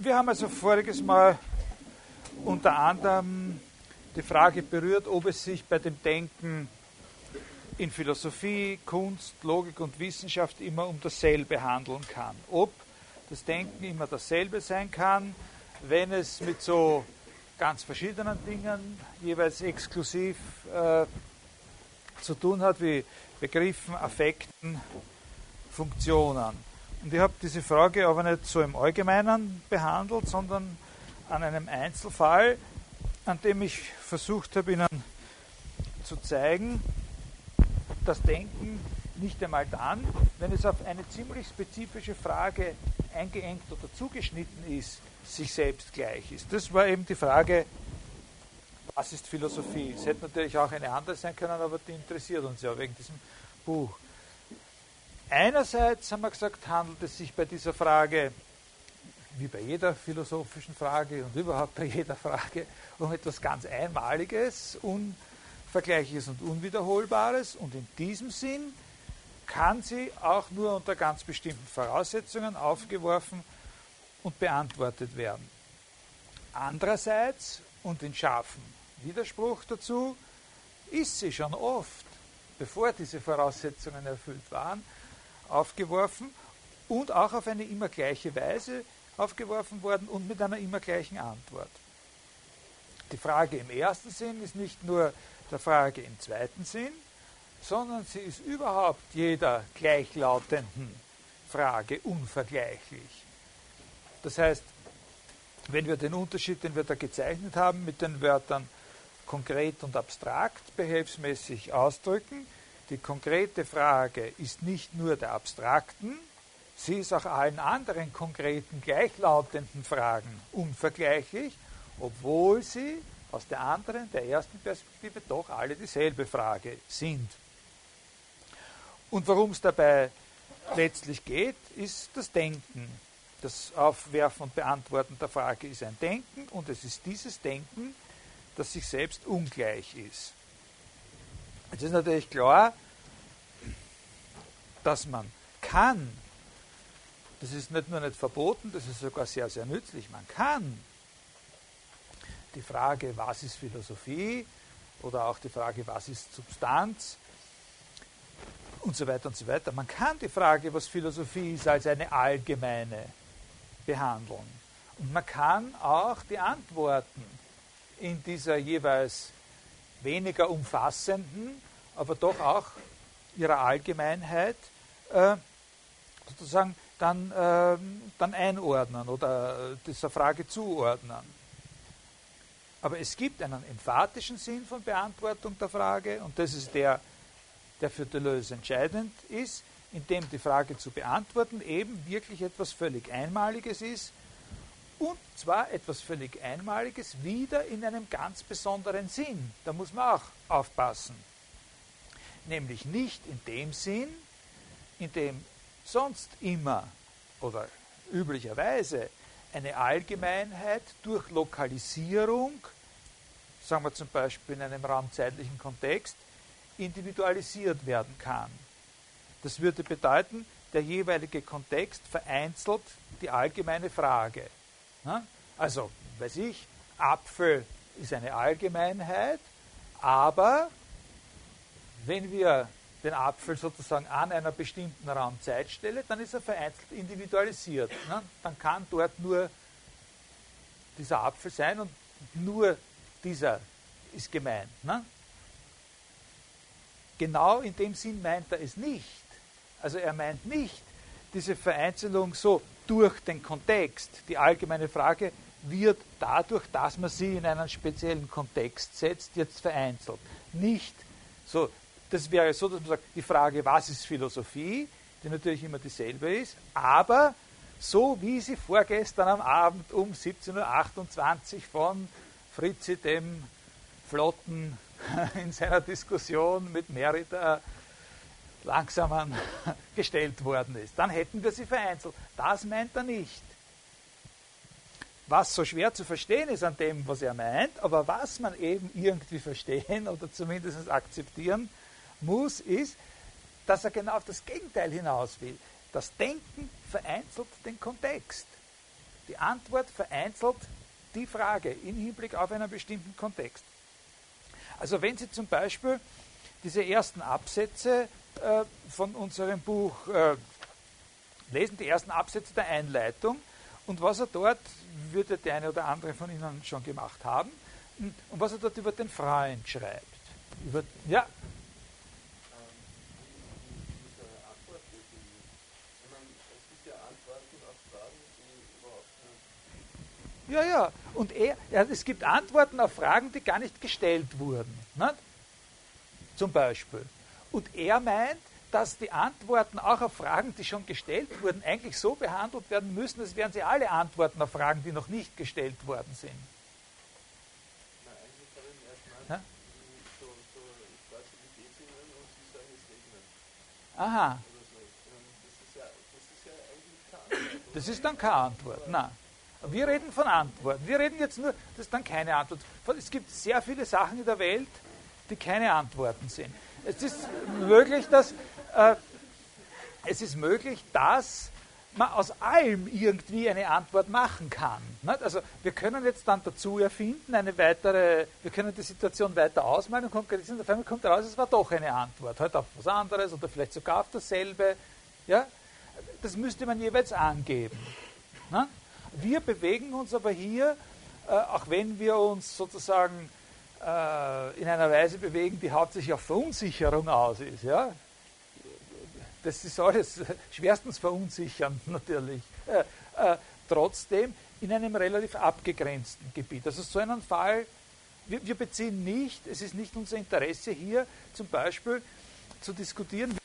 Wir haben also voriges Mal unter anderem die Frage berührt, ob es sich bei dem Denken in Philosophie, Kunst, Logik und Wissenschaft immer um dasselbe handeln kann. Ob das Denken immer dasselbe sein kann, wenn es mit so ganz verschiedenen Dingen jeweils exklusiv äh, zu tun hat, wie Begriffen, Affekten, Funktionen. Und ich habe diese Frage aber nicht so im Allgemeinen behandelt, sondern an einem Einzelfall, an dem ich versucht habe, Ihnen zu zeigen, dass Denken nicht einmal dann, wenn es auf eine ziemlich spezifische Frage eingeengt oder zugeschnitten ist, sich selbst gleich ist. Das war eben die Frage, was ist Philosophie? Es hätte natürlich auch eine andere sein können, aber die interessiert uns ja wegen diesem Buch. Einerseits haben wir gesagt, handelt es sich bei dieser Frage, wie bei jeder philosophischen Frage und überhaupt bei jeder Frage, um etwas ganz Einmaliges, Unvergleichliches und Unwiederholbares. Und in diesem Sinn kann sie auch nur unter ganz bestimmten Voraussetzungen aufgeworfen und beantwortet werden. Andererseits, und in scharfem Widerspruch dazu, ist sie schon oft, bevor diese Voraussetzungen erfüllt waren, aufgeworfen und auch auf eine immer gleiche Weise aufgeworfen worden und mit einer immer gleichen Antwort. Die Frage im ersten Sinn ist nicht nur der Frage im zweiten Sinn, sondern sie ist überhaupt jeder gleichlautenden Frage unvergleichlich. Das heißt, wenn wir den Unterschied, den wir da gezeichnet haben, mit den Wörtern konkret und abstrakt behelfsmäßig ausdrücken, die konkrete Frage ist nicht nur der abstrakten, sie ist auch allen anderen konkreten, gleichlautenden Fragen unvergleichlich, obwohl sie aus der anderen, der ersten Perspektive doch alle dieselbe Frage sind. Und worum es dabei letztlich geht, ist das Denken. Das Aufwerfen und Beantworten der Frage ist ein Denken und es ist dieses Denken, das sich selbst ungleich ist. Es ist natürlich klar, dass man kann, das ist nicht nur nicht verboten, das ist sogar sehr, sehr nützlich, man kann die Frage, was ist Philosophie oder auch die Frage, was ist Substanz und so weiter und so weiter, man kann die Frage, was Philosophie ist, als eine allgemeine behandeln. Und man kann auch die Antworten in dieser jeweils weniger umfassenden, aber doch auch ihrer Allgemeinheit äh, sozusagen dann, äh, dann einordnen oder dieser Frage zuordnen. Aber es gibt einen emphatischen Sinn von Beantwortung der Frage und das ist der, der für Deleuze entscheidend ist indem die Frage zu beantworten eben wirklich etwas völlig Einmaliges ist und zwar etwas völlig Einmaliges wieder in einem ganz besonderen Sinn. Da muss man auch aufpassen. Nämlich nicht in dem Sinn, in dem sonst immer oder üblicherweise eine Allgemeinheit durch Lokalisierung, sagen wir zum Beispiel in einem raumzeitlichen Kontext, individualisiert werden kann. Das würde bedeuten, der jeweilige Kontext vereinzelt die allgemeine Frage. Also, weiß ich, Apfel ist eine Allgemeinheit, aber wenn wir den Apfel sozusagen an einer bestimmten Raumzeitstelle, dann ist er vereinzelt individualisiert. Dann kann dort nur dieser Apfel sein und nur dieser ist gemeint. Genau in dem Sinn meint er es nicht. Also er meint nicht diese Vereinzelung so durch den Kontext. Die allgemeine Frage wird dadurch, dass man sie in einen speziellen Kontext setzt, jetzt vereinzelt. Nicht so, das wäre so, dass man sagt, die Frage, was ist Philosophie, die natürlich immer dieselbe ist, aber so wie sie vorgestern am Abend um 17.28 Uhr von Fritzi, dem Flotten, in seiner Diskussion mit Merida langsam gestellt worden ist. Dann hätten wir sie vereinzelt. Das meint er nicht. Was so schwer zu verstehen ist an dem, was er meint, aber was man eben irgendwie verstehen oder zumindest akzeptieren muss, ist, dass er genau auf das Gegenteil hinaus will. Das Denken vereinzelt den Kontext. Die Antwort vereinzelt die Frage im Hinblick auf einen bestimmten Kontext. Also wenn Sie zum Beispiel diese ersten Absätze äh, von unserem Buch äh, lesen, die ersten Absätze der Einleitung, und was er dort, würde der eine oder andere von Ihnen schon gemacht haben, und was er dort über den Freund schreibt. Über, ja, Ja, ja. Und er, ja, es gibt Antworten auf Fragen, die gar nicht gestellt wurden. Nicht? Zum Beispiel. Und er meint, dass die Antworten auch auf Fragen, die schon gestellt wurden, eigentlich so behandelt werden müssen, als wären sie alle Antworten auf Fragen, die noch nicht gestellt worden sind. Aha. Das ist dann keine Antwort. Nein. Wir reden von Antworten. Wir reden jetzt nur, das ist dann keine Antwort. Es gibt sehr viele Sachen in der Welt, die keine Antworten sind. Es ist möglich, dass, äh, es ist möglich, dass man aus allem irgendwie eine Antwort machen kann. Also wir können jetzt dann dazu erfinden, eine weitere, wir können die Situation weiter ausmalen und konkretisieren, auf einmal kommt heraus, es war doch eine Antwort, halt auf was anderes oder vielleicht sogar auf dasselbe. Ja? Das müsste man jeweils angeben. Wir bewegen uns aber hier, äh, auch wenn wir uns sozusagen äh, in einer Weise bewegen, die hauptsächlich auf Verunsicherung aus ist. Ja? Das ist alles schwerstens verunsichernd natürlich. Äh, äh, trotzdem in einem relativ abgegrenzten Gebiet. Also so einen Fall, wir, wir beziehen nicht, es ist nicht unser Interesse hier zum Beispiel zu diskutieren,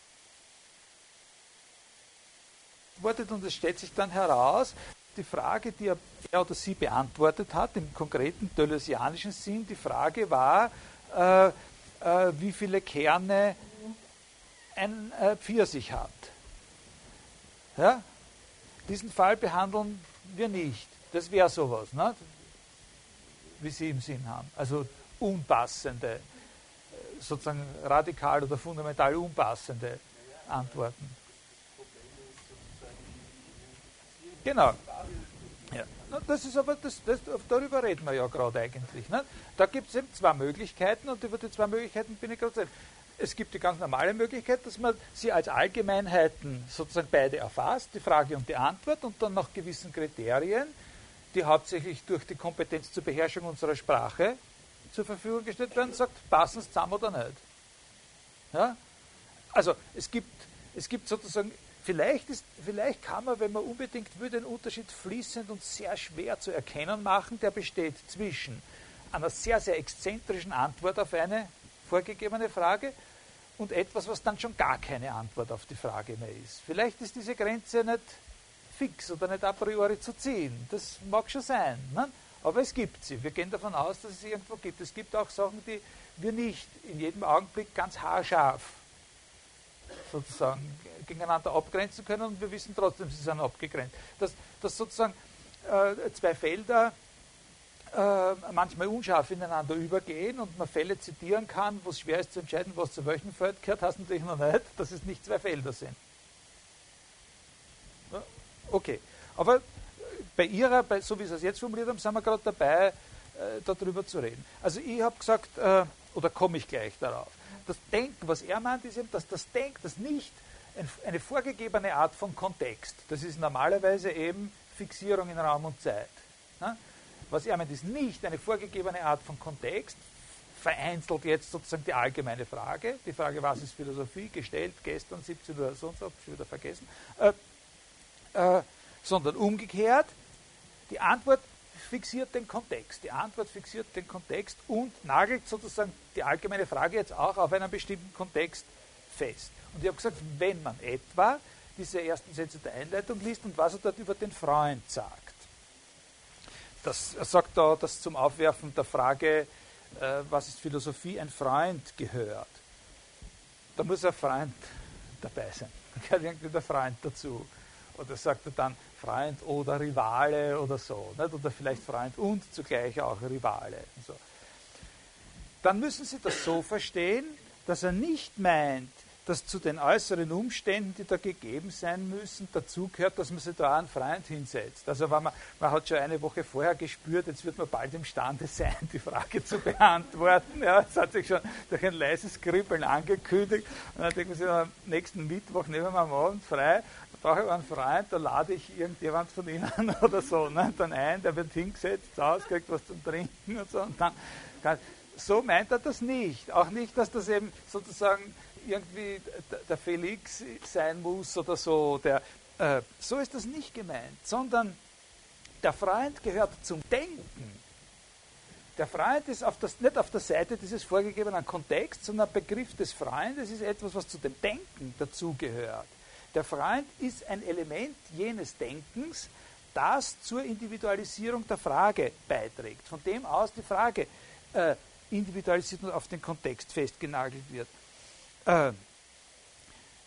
und es stellt sich dann heraus, die Frage, die er, er oder sie beantwortet hat, im konkreten deleuzianischen Sinn, die Frage war, äh, äh, wie viele Kerne ein äh, Pfirsich hat. Ja? Diesen Fall behandeln wir nicht. Das wäre sowas, ne? wie Sie im Sinn haben. Also unpassende, äh, sozusagen radikal oder fundamental unpassende Antworten. Genau. Ja. Das ist aber, das, das, darüber reden wir ja gerade eigentlich. Ne? Da gibt es eben zwei Möglichkeiten und über die zwei Möglichkeiten bin ich gerade Es gibt die ganz normale Möglichkeit, dass man sie als Allgemeinheiten sozusagen beide erfasst, die Frage und die Antwort, und dann nach gewissen Kriterien, die hauptsächlich durch die Kompetenz zur Beherrschung unserer Sprache zur Verfügung gestellt werden, sagt, passen es zusammen oder nicht. Ja? Also es gibt, es gibt sozusagen Vielleicht, ist, vielleicht kann man, wenn man unbedingt will, den Unterschied fließend und sehr schwer zu erkennen machen, der besteht zwischen einer sehr, sehr exzentrischen Antwort auf eine vorgegebene Frage und etwas, was dann schon gar keine Antwort auf die Frage mehr ist. Vielleicht ist diese Grenze nicht fix oder nicht a priori zu ziehen. Das mag schon sein. Ne? Aber es gibt sie. Wir gehen davon aus, dass es sie irgendwo gibt. Es gibt auch Sachen, die wir nicht in jedem Augenblick ganz haarscharf sozusagen gegeneinander abgrenzen können und wir wissen trotzdem, sie sind abgegrenzt. Dass, dass sozusagen äh, zwei Felder äh, manchmal unscharf ineinander übergehen und man Fälle zitieren kann, wo es schwer ist zu entscheiden, was zu welchem Feld gehört, heißt natürlich noch nicht, dass es nicht zwei Felder sind. Okay, aber bei Ihrer, bei, so wie Sie es jetzt formuliert haben, sind wir gerade dabei, äh, darüber zu reden. Also ich habe gesagt, äh, oder komme ich gleich darauf, das Denken, was er meint, ist eben, dass das Denken, das nicht eine vorgegebene Art von Kontext. Das ist normalerweise eben Fixierung in Raum und Zeit. Was er meint, ist nicht eine vorgegebene Art von Kontext, vereinzelt jetzt sozusagen die allgemeine Frage, die Frage, was ist Philosophie, gestellt gestern 17 Uhr sonst, habe ich wieder vergessen, äh, äh, sondern umgekehrt, die Antwort fixiert den Kontext. Die Antwort fixiert den Kontext und nagelt sozusagen die allgemeine Frage jetzt auch auf einen bestimmten Kontext fest. Und ich habe gesagt, wenn man etwa diese ersten Sätze der Einleitung liest und was er dort über den Freund sagt. Das, er sagt da, dass zum Aufwerfen der Frage, äh, was ist Philosophie, ein Freund gehört. Da muss ein Freund dabei sein. Da gehört irgendwie der Freund dazu. Oder sagt er dann Freund oder Rivale oder so. Nicht? Oder vielleicht Freund und zugleich auch Rivale. So. Dann müssen Sie das so verstehen, dass er nicht meint, dass zu den äußeren Umständen, die da gegeben sein müssen, dazugehört, dass man sich da einen Freund hinsetzt. Also man, man hat schon eine Woche vorher gespürt, jetzt wird man bald imstande sein, die Frage zu beantworten. Ja, es hat sich schon durch ein leises Kribbeln angekündigt. Und dann denkt man sich, am nächsten Mittwoch nehmen wir am Abend frei, da brauche ich einen Freund, da lade ich irgendjemand von Ihnen oder so ne, dann ein, der wird hingesetzt, aus, kriegt was zum Trinken und so. Und dann, so meint er das nicht. Auch nicht, dass das eben sozusagen irgendwie der Felix sein muss oder so. Der, äh, so ist das nicht gemeint, sondern der Freund gehört zum Denken. Der Freund ist auf das, nicht auf der Seite dieses vorgegebenen Kontexts, sondern der Begriff des Freundes ist etwas, was zu dem Denken dazugehört. Der Freund ist ein Element jenes Denkens, das zur Individualisierung der Frage beiträgt. Von dem aus die Frage äh, individualisiert und auf den Kontext festgenagelt wird. Euh,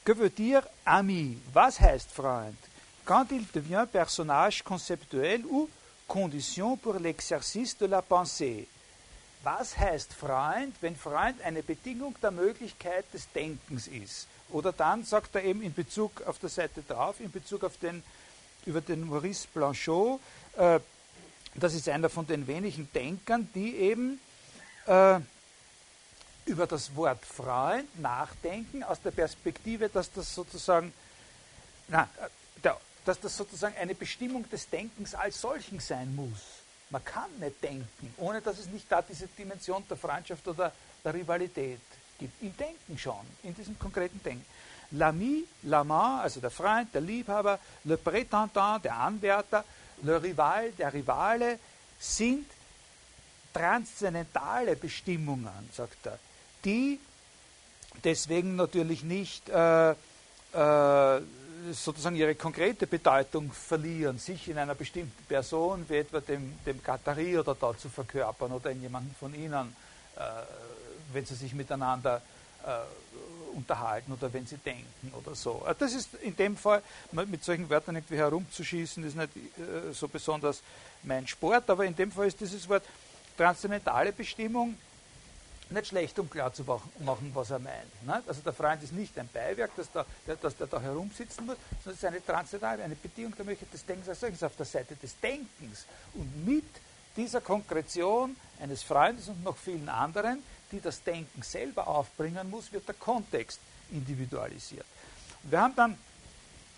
que veut dire ami Was heißt Freund Quand il devient personnage conceptuel ou condition pour l'exercice de la pensée. Was heißt Freund, wenn Freund eine Bedingung der Möglichkeit des Denkens ist? Oder dann sagt er eben in Bezug auf der Seite drauf, in Bezug auf den, über den Maurice Blanchot, äh, das ist einer von den wenigen Denkern, die eben äh, über das Wort Freund nachdenken aus der Perspektive, dass das sozusagen, na, dass das sozusagen eine Bestimmung des Denkens als solchen sein muss. Man kann nicht denken, ohne dass es nicht da diese Dimension der Freundschaft oder der Rivalität gibt. Im Denken schon, in diesem konkreten Denken. L'ami, l'amant, also der Freund, der Liebhaber, le prétendant, der Anwärter, le rival, der Rivale, sind transzendentale Bestimmungen, sagt er, die deswegen natürlich nicht äh, äh, sozusagen ihre konkrete Bedeutung verlieren, sich in einer bestimmten Person, wie etwa dem, dem Katari oder da zu verkörpern oder in jemanden von ihnen, äh, wenn sie sich miteinander äh, unterhalten oder wenn sie denken oder so. Äh, das ist in dem Fall, mit solchen Wörtern irgendwie herumzuschießen, ist nicht äh, so besonders mein Sport, aber in dem Fall ist dieses Wort transzendentale Bestimmung nicht schlecht, um klar zu machen, was er meint. Ne? Also der Freund ist nicht ein Beiwerk, dass der, dass der da herumsitzen muss, sondern es ist eine transzendentale, eine Bedingung der Möglichkeit des Denkens als solches auf der Seite des Denkens. Und mit dieser Konkretion eines Freundes und noch vielen anderen, die das Denken selber aufbringen muss, wird der Kontext individualisiert. Wir haben dann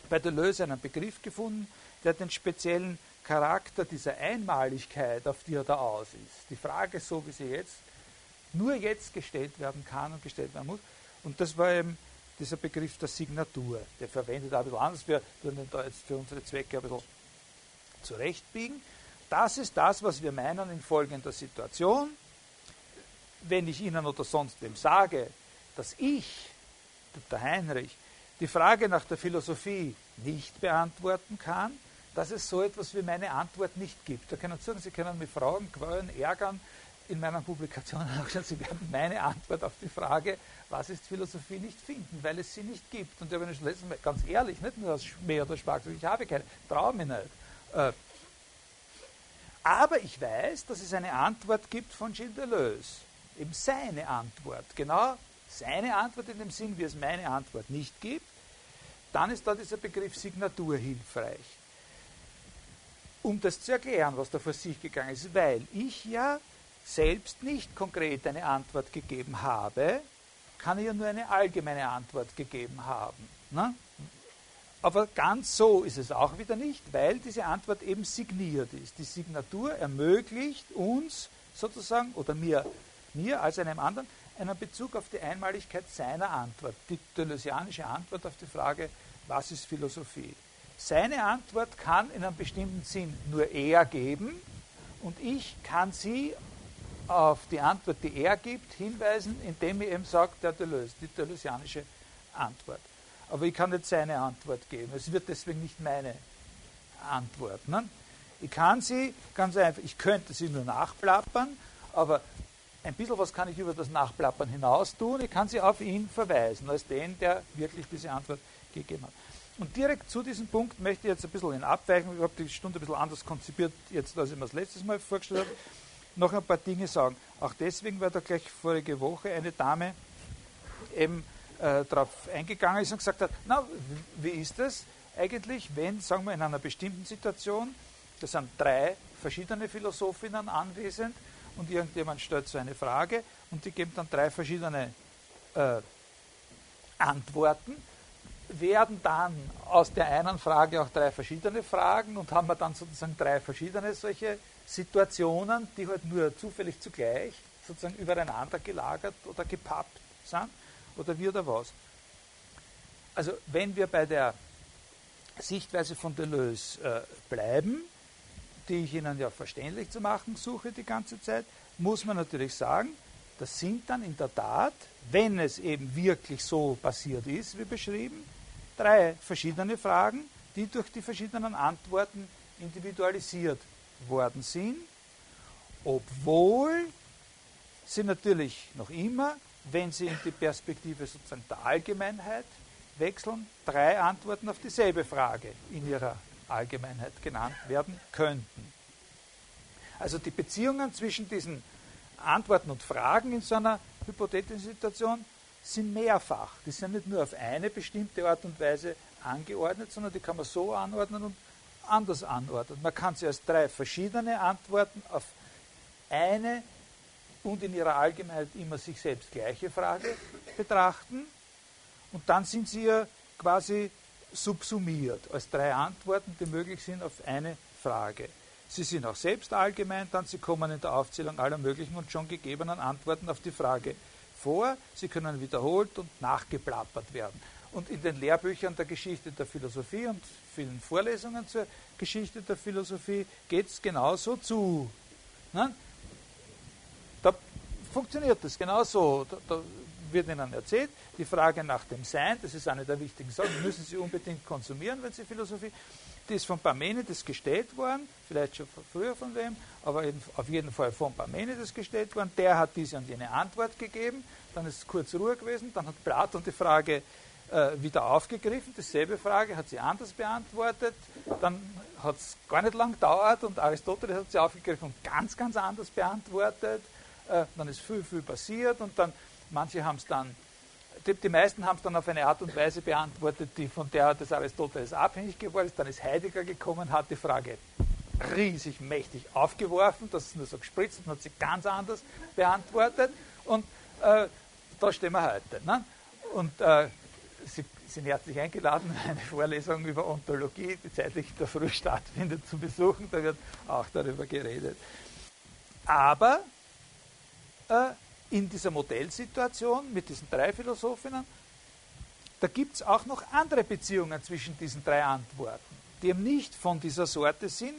bei Deleuze einen Begriff gefunden, der den speziellen Charakter dieser Einmaligkeit, auf die er da aus ist, die Frage, so wie sie jetzt nur jetzt gestellt werden kann und gestellt werden muss. Und das war eben dieser Begriff der Signatur. Der verwendet auch ein bisschen anders. Wir würden ihn da jetzt für unsere Zwecke ein bisschen zurechtbiegen. Das ist das, was wir meinen in folgender Situation. Wenn ich Ihnen oder sonst wem sage, dass ich, der Heinrich, die Frage nach der Philosophie nicht beantworten kann, dass es so etwas wie meine Antwort nicht gibt. Da können Sie sagen, Sie können mich fragen, quälen, ärgern, in meiner Publikation auch schon, Sie werden meine Antwort auf die Frage, was ist Philosophie, nicht finden, weil es sie nicht gibt. Und ich habe schon letztes Mal ganz ehrlich, nicht nur aus Schmäh oder Spaß, ich habe keine, traue mich nicht. Äh, aber ich weiß, dass es eine Antwort gibt von Gilles Deleuze. Eben seine Antwort. Genau seine Antwort in dem Sinn, wie es meine Antwort nicht gibt. Dann ist da dieser Begriff Signatur hilfreich. Um das zu erklären, was da vor sich gegangen ist, weil ich ja selbst nicht konkret eine Antwort gegeben habe, kann ich ja nur eine allgemeine Antwort gegeben haben. Ne? Aber ganz so ist es auch wieder nicht, weil diese Antwort eben signiert ist. Die Signatur ermöglicht uns sozusagen, oder mir, mir als einem anderen, einen Bezug auf die Einmaligkeit seiner Antwort, die deleuzianische Antwort auf die Frage, was ist Philosophie. Seine Antwort kann in einem bestimmten Sinn nur er geben und ich kann sie auf die Antwort, die er gibt, hinweisen, indem er eben sagt, der Deleuze, die deleuzianische Antwort. Aber ich kann nicht seine Antwort geben. Es wird deswegen nicht meine Antwort. Ne? Ich kann sie ganz einfach, ich könnte sie nur nachplappern, aber ein bisschen was kann ich über das Nachplappern hinaus tun. Ich kann sie auf ihn verweisen, als den, der wirklich diese Antwort gegeben hat. Und direkt zu diesem Punkt möchte ich jetzt ein bisschen in Abweichung, ich habe die Stunde ein bisschen anders konzipiert, jetzt als ich mir das letztes Mal vorgestellt habe, noch ein paar Dinge sagen. Auch deswegen, weil da gleich vorige Woche eine Dame eben äh, darauf eingegangen ist und gesagt hat, na, wie ist das eigentlich, wenn, sagen wir, in einer bestimmten Situation, das sind drei verschiedene Philosophinnen anwesend und irgendjemand stellt so eine Frage und die geben dann drei verschiedene äh, Antworten, werden dann aus der einen Frage auch drei verschiedene Fragen und haben wir dann sozusagen drei verschiedene solche Situationen, die halt nur zufällig zugleich sozusagen übereinander gelagert oder gepappt sind oder wie oder was. Also wenn wir bei der Sichtweise von Deleuze äh, bleiben, die ich Ihnen ja verständlich zu machen suche die ganze Zeit, muss man natürlich sagen, das sind dann in der Tat, wenn es eben wirklich so passiert ist, wie beschrieben, drei verschiedene Fragen, die durch die verschiedenen Antworten individualisiert worden sind, obwohl sie natürlich noch immer, wenn sie in die Perspektive sozusagen der Allgemeinheit wechseln, drei Antworten auf dieselbe Frage in ihrer Allgemeinheit genannt werden könnten. Also die Beziehungen zwischen diesen Antworten und Fragen in so einer hypothetischen Situation sind mehrfach. Die sind nicht nur auf eine bestimmte Art und Weise angeordnet, sondern die kann man so anordnen und anders anordnen. Man kann sie als drei verschiedene Antworten auf eine und in ihrer Allgemeinheit immer sich selbst gleiche Frage betrachten. Und dann sind sie ja quasi subsumiert als drei Antworten, die möglich sind auf eine Frage. Sie sind auch selbst allgemein, dann sie kommen in der Aufzählung aller möglichen und schon gegebenen Antworten auf die Frage vor. Sie können wiederholt und nachgeplappert werden. Und in den Lehrbüchern der Geschichte der Philosophie und vielen Vorlesungen zur Geschichte der Philosophie geht es genauso zu. Ne? Da funktioniert das genauso. Da, da wird Ihnen erzählt, die Frage nach dem Sein, das ist eine der wichtigen Sachen, müssen Sie unbedingt konsumieren, wenn Sie Philosophie. Die ist von Parmenides gestellt worden, vielleicht schon früher von wem, aber auf jeden Fall von Parmenides gestellt worden. Der hat diese und jene Antwort gegeben, dann ist kurz Ruhe gewesen, dann hat Platon die Frage äh, wieder aufgegriffen, dieselbe Frage, hat sie anders beantwortet, dann hat es gar nicht lang gedauert und Aristoteles hat sie aufgegriffen und ganz, ganz anders beantwortet. Äh, dann ist viel, viel passiert und dann Manche haben es dann, die, die meisten haben es dann auf eine Art und Weise beantwortet, die von der des Aristoteles abhängig geworden ist. Dann ist Heidegger gekommen, hat die Frage riesig mächtig aufgeworfen, das ist nur so gespritzt und hat sie ganz anders beantwortet. Und äh, da stehen wir heute. Ne? Und äh, Sie sind herzlich eingeladen, eine Vorlesung über Ontologie, die zeitlich der Früh stattfindet, zu besuchen. Da wird auch darüber geredet. Aber äh, in dieser Modellsituation mit diesen drei Philosophinnen, da gibt es auch noch andere Beziehungen zwischen diesen drei Antworten, die eben nicht von dieser Sorte sind.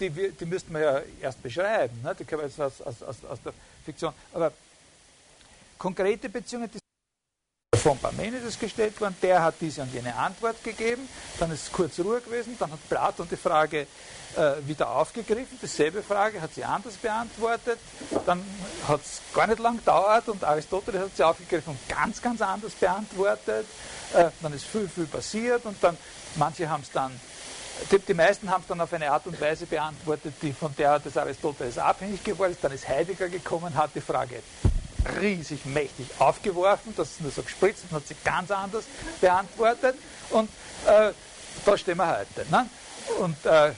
Die, die müssten wir ja erst beschreiben, ne? die können wir jetzt aus, aus, aus der Fiktion. Aber konkrete Beziehungen, die von Parmenides gestellt worden, der hat diese und jene Antwort gegeben, dann ist kurz Ruhe gewesen, dann hat Platon die Frage äh, wieder aufgegriffen, dieselbe Frage hat sie anders beantwortet, dann hat es gar nicht lang gedauert und Aristoteles hat sie aufgegriffen und ganz, ganz anders beantwortet, äh, dann ist viel, viel passiert und dann, manche haben es dann die, die, meisten haben es dann auf eine Art und Weise beantwortet, die von der des Aristoteles abhängig geworden ist. Dann ist Heidegger gekommen, hat die Frage riesig mächtig aufgeworfen, das ist nur so gespritzt und hat sie ganz anders beantwortet. Und äh, da stehen wir heute. Ne? Und äh,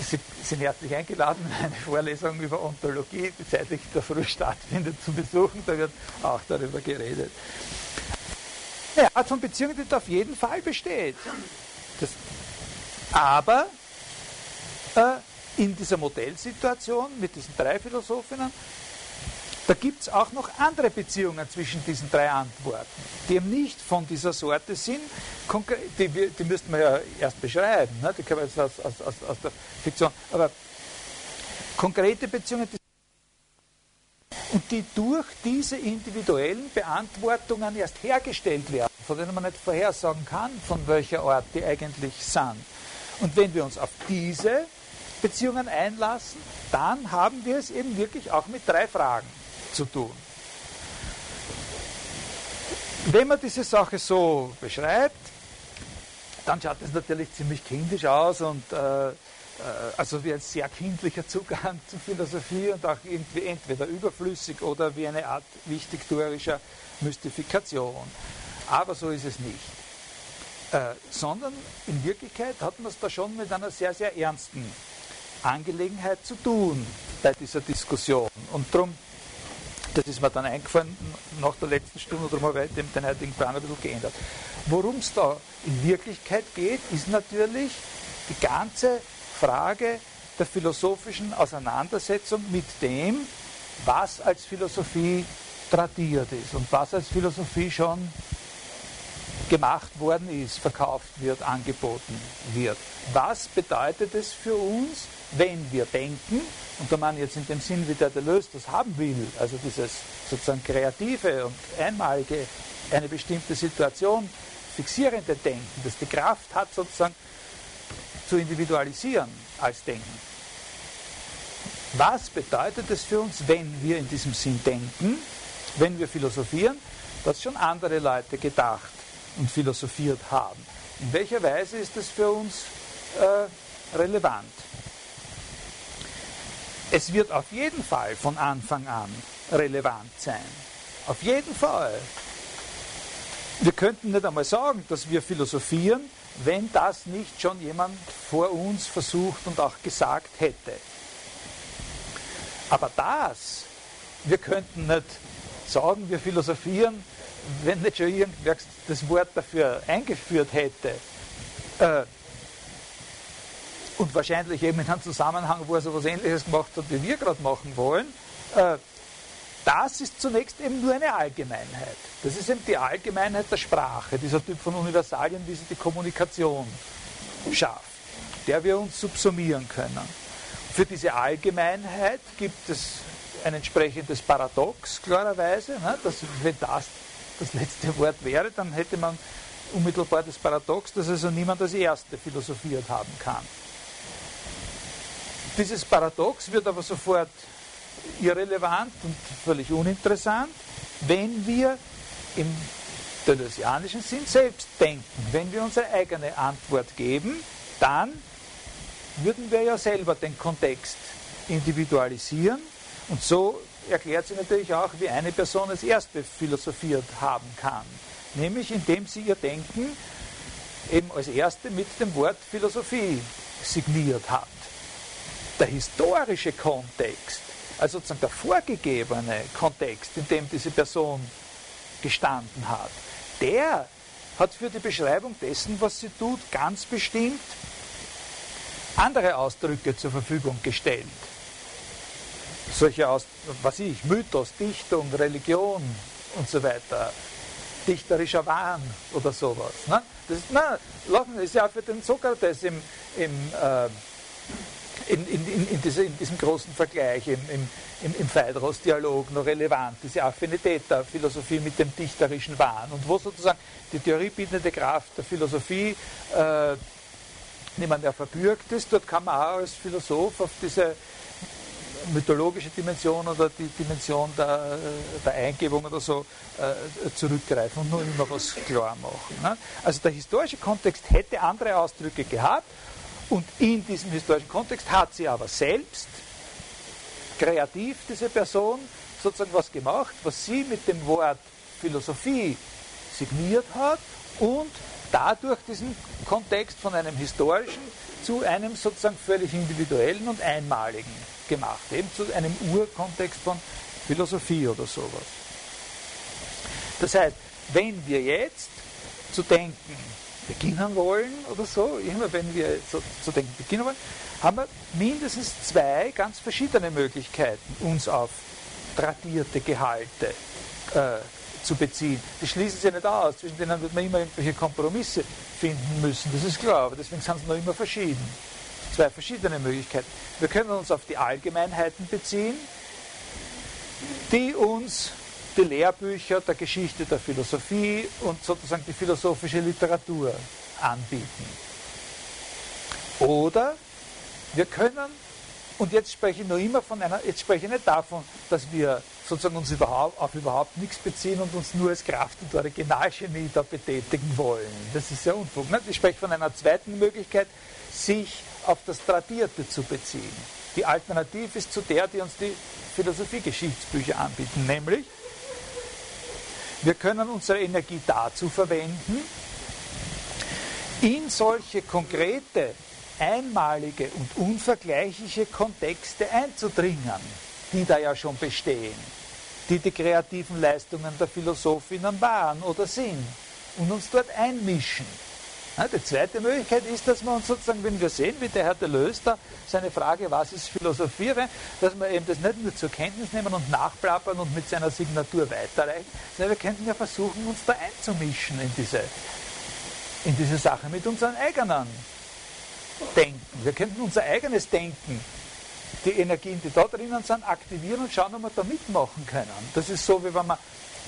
Sie sind herzlich eingeladen, eine Vorlesung über Ontologie, die zeitlich in der Früh stattfindet, zu besuchen. Da wird auch darüber geredet. Eine Art von Beziehung, die da auf jeden Fall besteht. Das, aber äh, in dieser Modellsituation mit diesen drei Philosophinnen da gibt es auch noch andere Beziehungen zwischen diesen drei Antworten, die eben nicht von dieser Sorte sind. Die, die müssten wir ja erst beschreiben, ne? die können wir jetzt aus, aus, aus der Fiktion. Aber konkrete Beziehungen, die und die durch diese individuellen Beantwortungen erst hergestellt werden, von denen man nicht vorhersagen kann, von welcher Art die eigentlich sind. Und wenn wir uns auf diese Beziehungen einlassen, dann haben wir es eben wirklich auch mit drei Fragen zu tun. Wenn man diese Sache so beschreibt, dann schaut es natürlich ziemlich kindisch aus und äh, äh, also wie ein sehr kindlicher Zugang zur Philosophie und auch irgendwie entweder überflüssig oder wie eine Art wichtigtuerischer Mystifikation. aber so ist es nicht. Äh, sondern in Wirklichkeit hat man es da schon mit einer sehr, sehr ernsten Angelegenheit zu tun bei dieser Diskussion. Und darum, das ist mir dann eingefallen nach der letzten Stunde, darum habe ich den heutigen Plan ein bisschen geändert. Worum es da in Wirklichkeit geht, ist natürlich die ganze Frage der philosophischen Auseinandersetzung mit dem, was als Philosophie tradiert ist und was als Philosophie schon gemacht worden ist, verkauft wird, angeboten wird. Was bedeutet es für uns, wenn wir denken, und da man jetzt in dem Sinn, wie der Deleuze das haben will, also dieses sozusagen kreative und einmalige, eine bestimmte Situation fixierende Denken, das die Kraft hat, sozusagen zu individualisieren als Denken. Was bedeutet es für uns, wenn wir in diesem Sinn denken, wenn wir philosophieren, dass schon andere Leute gedacht und philosophiert haben? In welcher Weise ist das für uns äh, relevant? Es wird auf jeden Fall von Anfang an relevant sein. Auf jeden Fall. Wir könnten nicht einmal sagen, dass wir philosophieren, wenn das nicht schon jemand vor uns versucht und auch gesagt hätte. Aber das, wir könnten nicht sagen, wir philosophieren, wenn nicht schon irgendwer das Wort dafür eingeführt hätte. Äh, und wahrscheinlich eben in einem Zusammenhang, wo er so etwas Ähnliches gemacht hat, wie wir gerade machen wollen. Äh, das ist zunächst eben nur eine Allgemeinheit. Das ist eben die Allgemeinheit der Sprache, dieser Typ von Universalien, wie sie die Kommunikation schafft, der wir uns subsumieren können. Für diese Allgemeinheit gibt es ein entsprechendes Paradox, klarerweise. Ne? Dass, wenn das das letzte Wort wäre, dann hätte man unmittelbar das Paradox, dass also niemand als Erste philosophiert haben kann. Dieses Paradox wird aber sofort irrelevant und völlig uninteressant, wenn wir im deleuzianischen Sinn selbst denken. Wenn wir unsere eigene Antwort geben, dann würden wir ja selber den Kontext individualisieren und so erklärt sie natürlich auch, wie eine Person als erste philosophiert haben kann. Nämlich indem sie ihr Denken eben als erste mit dem Wort Philosophie signiert hat. Der historische Kontext also sozusagen der vorgegebene Kontext, in dem diese Person gestanden hat, der hat für die Beschreibung dessen, was sie tut, ganz bestimmt andere Ausdrücke zur Verfügung gestellt. Solche aus, was ich, Mythos, Dichtung, Religion und so weiter, dichterischer Wahn oder sowas. Ne? Das, na, das ist ja für den Sokrates im, im äh, in, in, in, diese, in diesem großen Vergleich im, im, im Phaedros-Dialog noch relevant, diese Affinität der Philosophie mit dem dichterischen Wahn und wo sozusagen die theoriebildende Kraft der Philosophie äh, nicht mehr verbürgt ist, dort kann man auch als Philosoph auf diese mythologische Dimension oder die Dimension der, der Eingebung oder so äh, zurückgreifen und nur immer was klar machen. Ne? Also der historische Kontext hätte andere Ausdrücke gehabt und in diesem historischen Kontext hat sie aber selbst kreativ, diese Person, sozusagen was gemacht, was sie mit dem Wort Philosophie signiert hat und dadurch diesen Kontext von einem historischen zu einem sozusagen völlig individuellen und einmaligen gemacht, eben zu einem Urkontext von Philosophie oder sowas. Das heißt, wenn wir jetzt zu denken beginnen wollen oder so, immer wenn wir so zu denken beginnen wollen, haben wir mindestens zwei ganz verschiedene Möglichkeiten, uns auf tradierte Gehalte äh, zu beziehen. Die schließen sich nicht aus, zwischen denen wird man immer irgendwelche Kompromisse finden müssen, das ist klar, aber deswegen sind sie noch immer verschieden. Zwei verschiedene Möglichkeiten. Wir können uns auf die Allgemeinheiten beziehen, die uns die Lehrbücher der Geschichte der Philosophie und sozusagen die philosophische Literatur anbieten. Oder wir können, und jetzt spreche ich nur immer von einer, jetzt spreche ich nicht davon, dass wir sozusagen uns überhaupt, auf überhaupt nichts beziehen und uns nur als Kraft und Originalgenie da betätigen wollen. Das ist ja Unfug. Ne? Ich spreche von einer zweiten Möglichkeit, sich auf das Tradierte zu beziehen. Die Alternative ist zu der, die uns die Philosophiegeschichtsbücher anbieten, nämlich Wir können unsere Energie dazu verwenden, in solche konkrete, einmalige und unvergleichliche Kontexte einzudringen, die da ja schon bestehen, die die kreativen Leistungen der Philosophinnen waren oder sind und uns dort einmischen. Die zweite Möglichkeit ist, dass wir uns sozusagen, wenn wir sehen, wie der Herr Deleuze da seine Frage, was ist Philosophie, dass wir eben das nicht nur zur Kenntnis nehmen und nachplappern und mit seiner Signatur weiterreichen, sondern wir könnten ja versuchen, uns da einzumischen in diese, in diese Sache mit unserem eigenen Denken. Wir könnten unser eigenes Denken, die Energien, die da drinnen sind, aktivieren und schauen, ob wir da mitmachen können. Das ist so, wie wenn man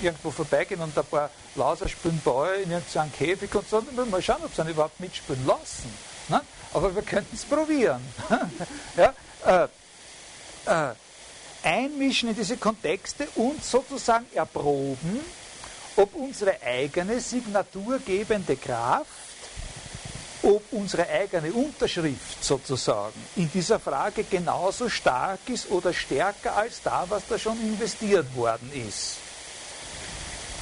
irgendwo vorbeigehen und ein paar Lauser spielen Bäuer in irgendeinem Käfig und so, mal schauen, ob sie ihn überhaupt mitspielen lassen. Ne? Aber wir könnten es probieren. ja? Äh, äh, einmischen in diese Kontexte und sozusagen erproben, ob unsere eigene signaturgebende Kraft, ob unsere eigene Unterschrift sozusagen in dieser Frage genauso stark ist oder stärker als da, was da schon investiert worden ist.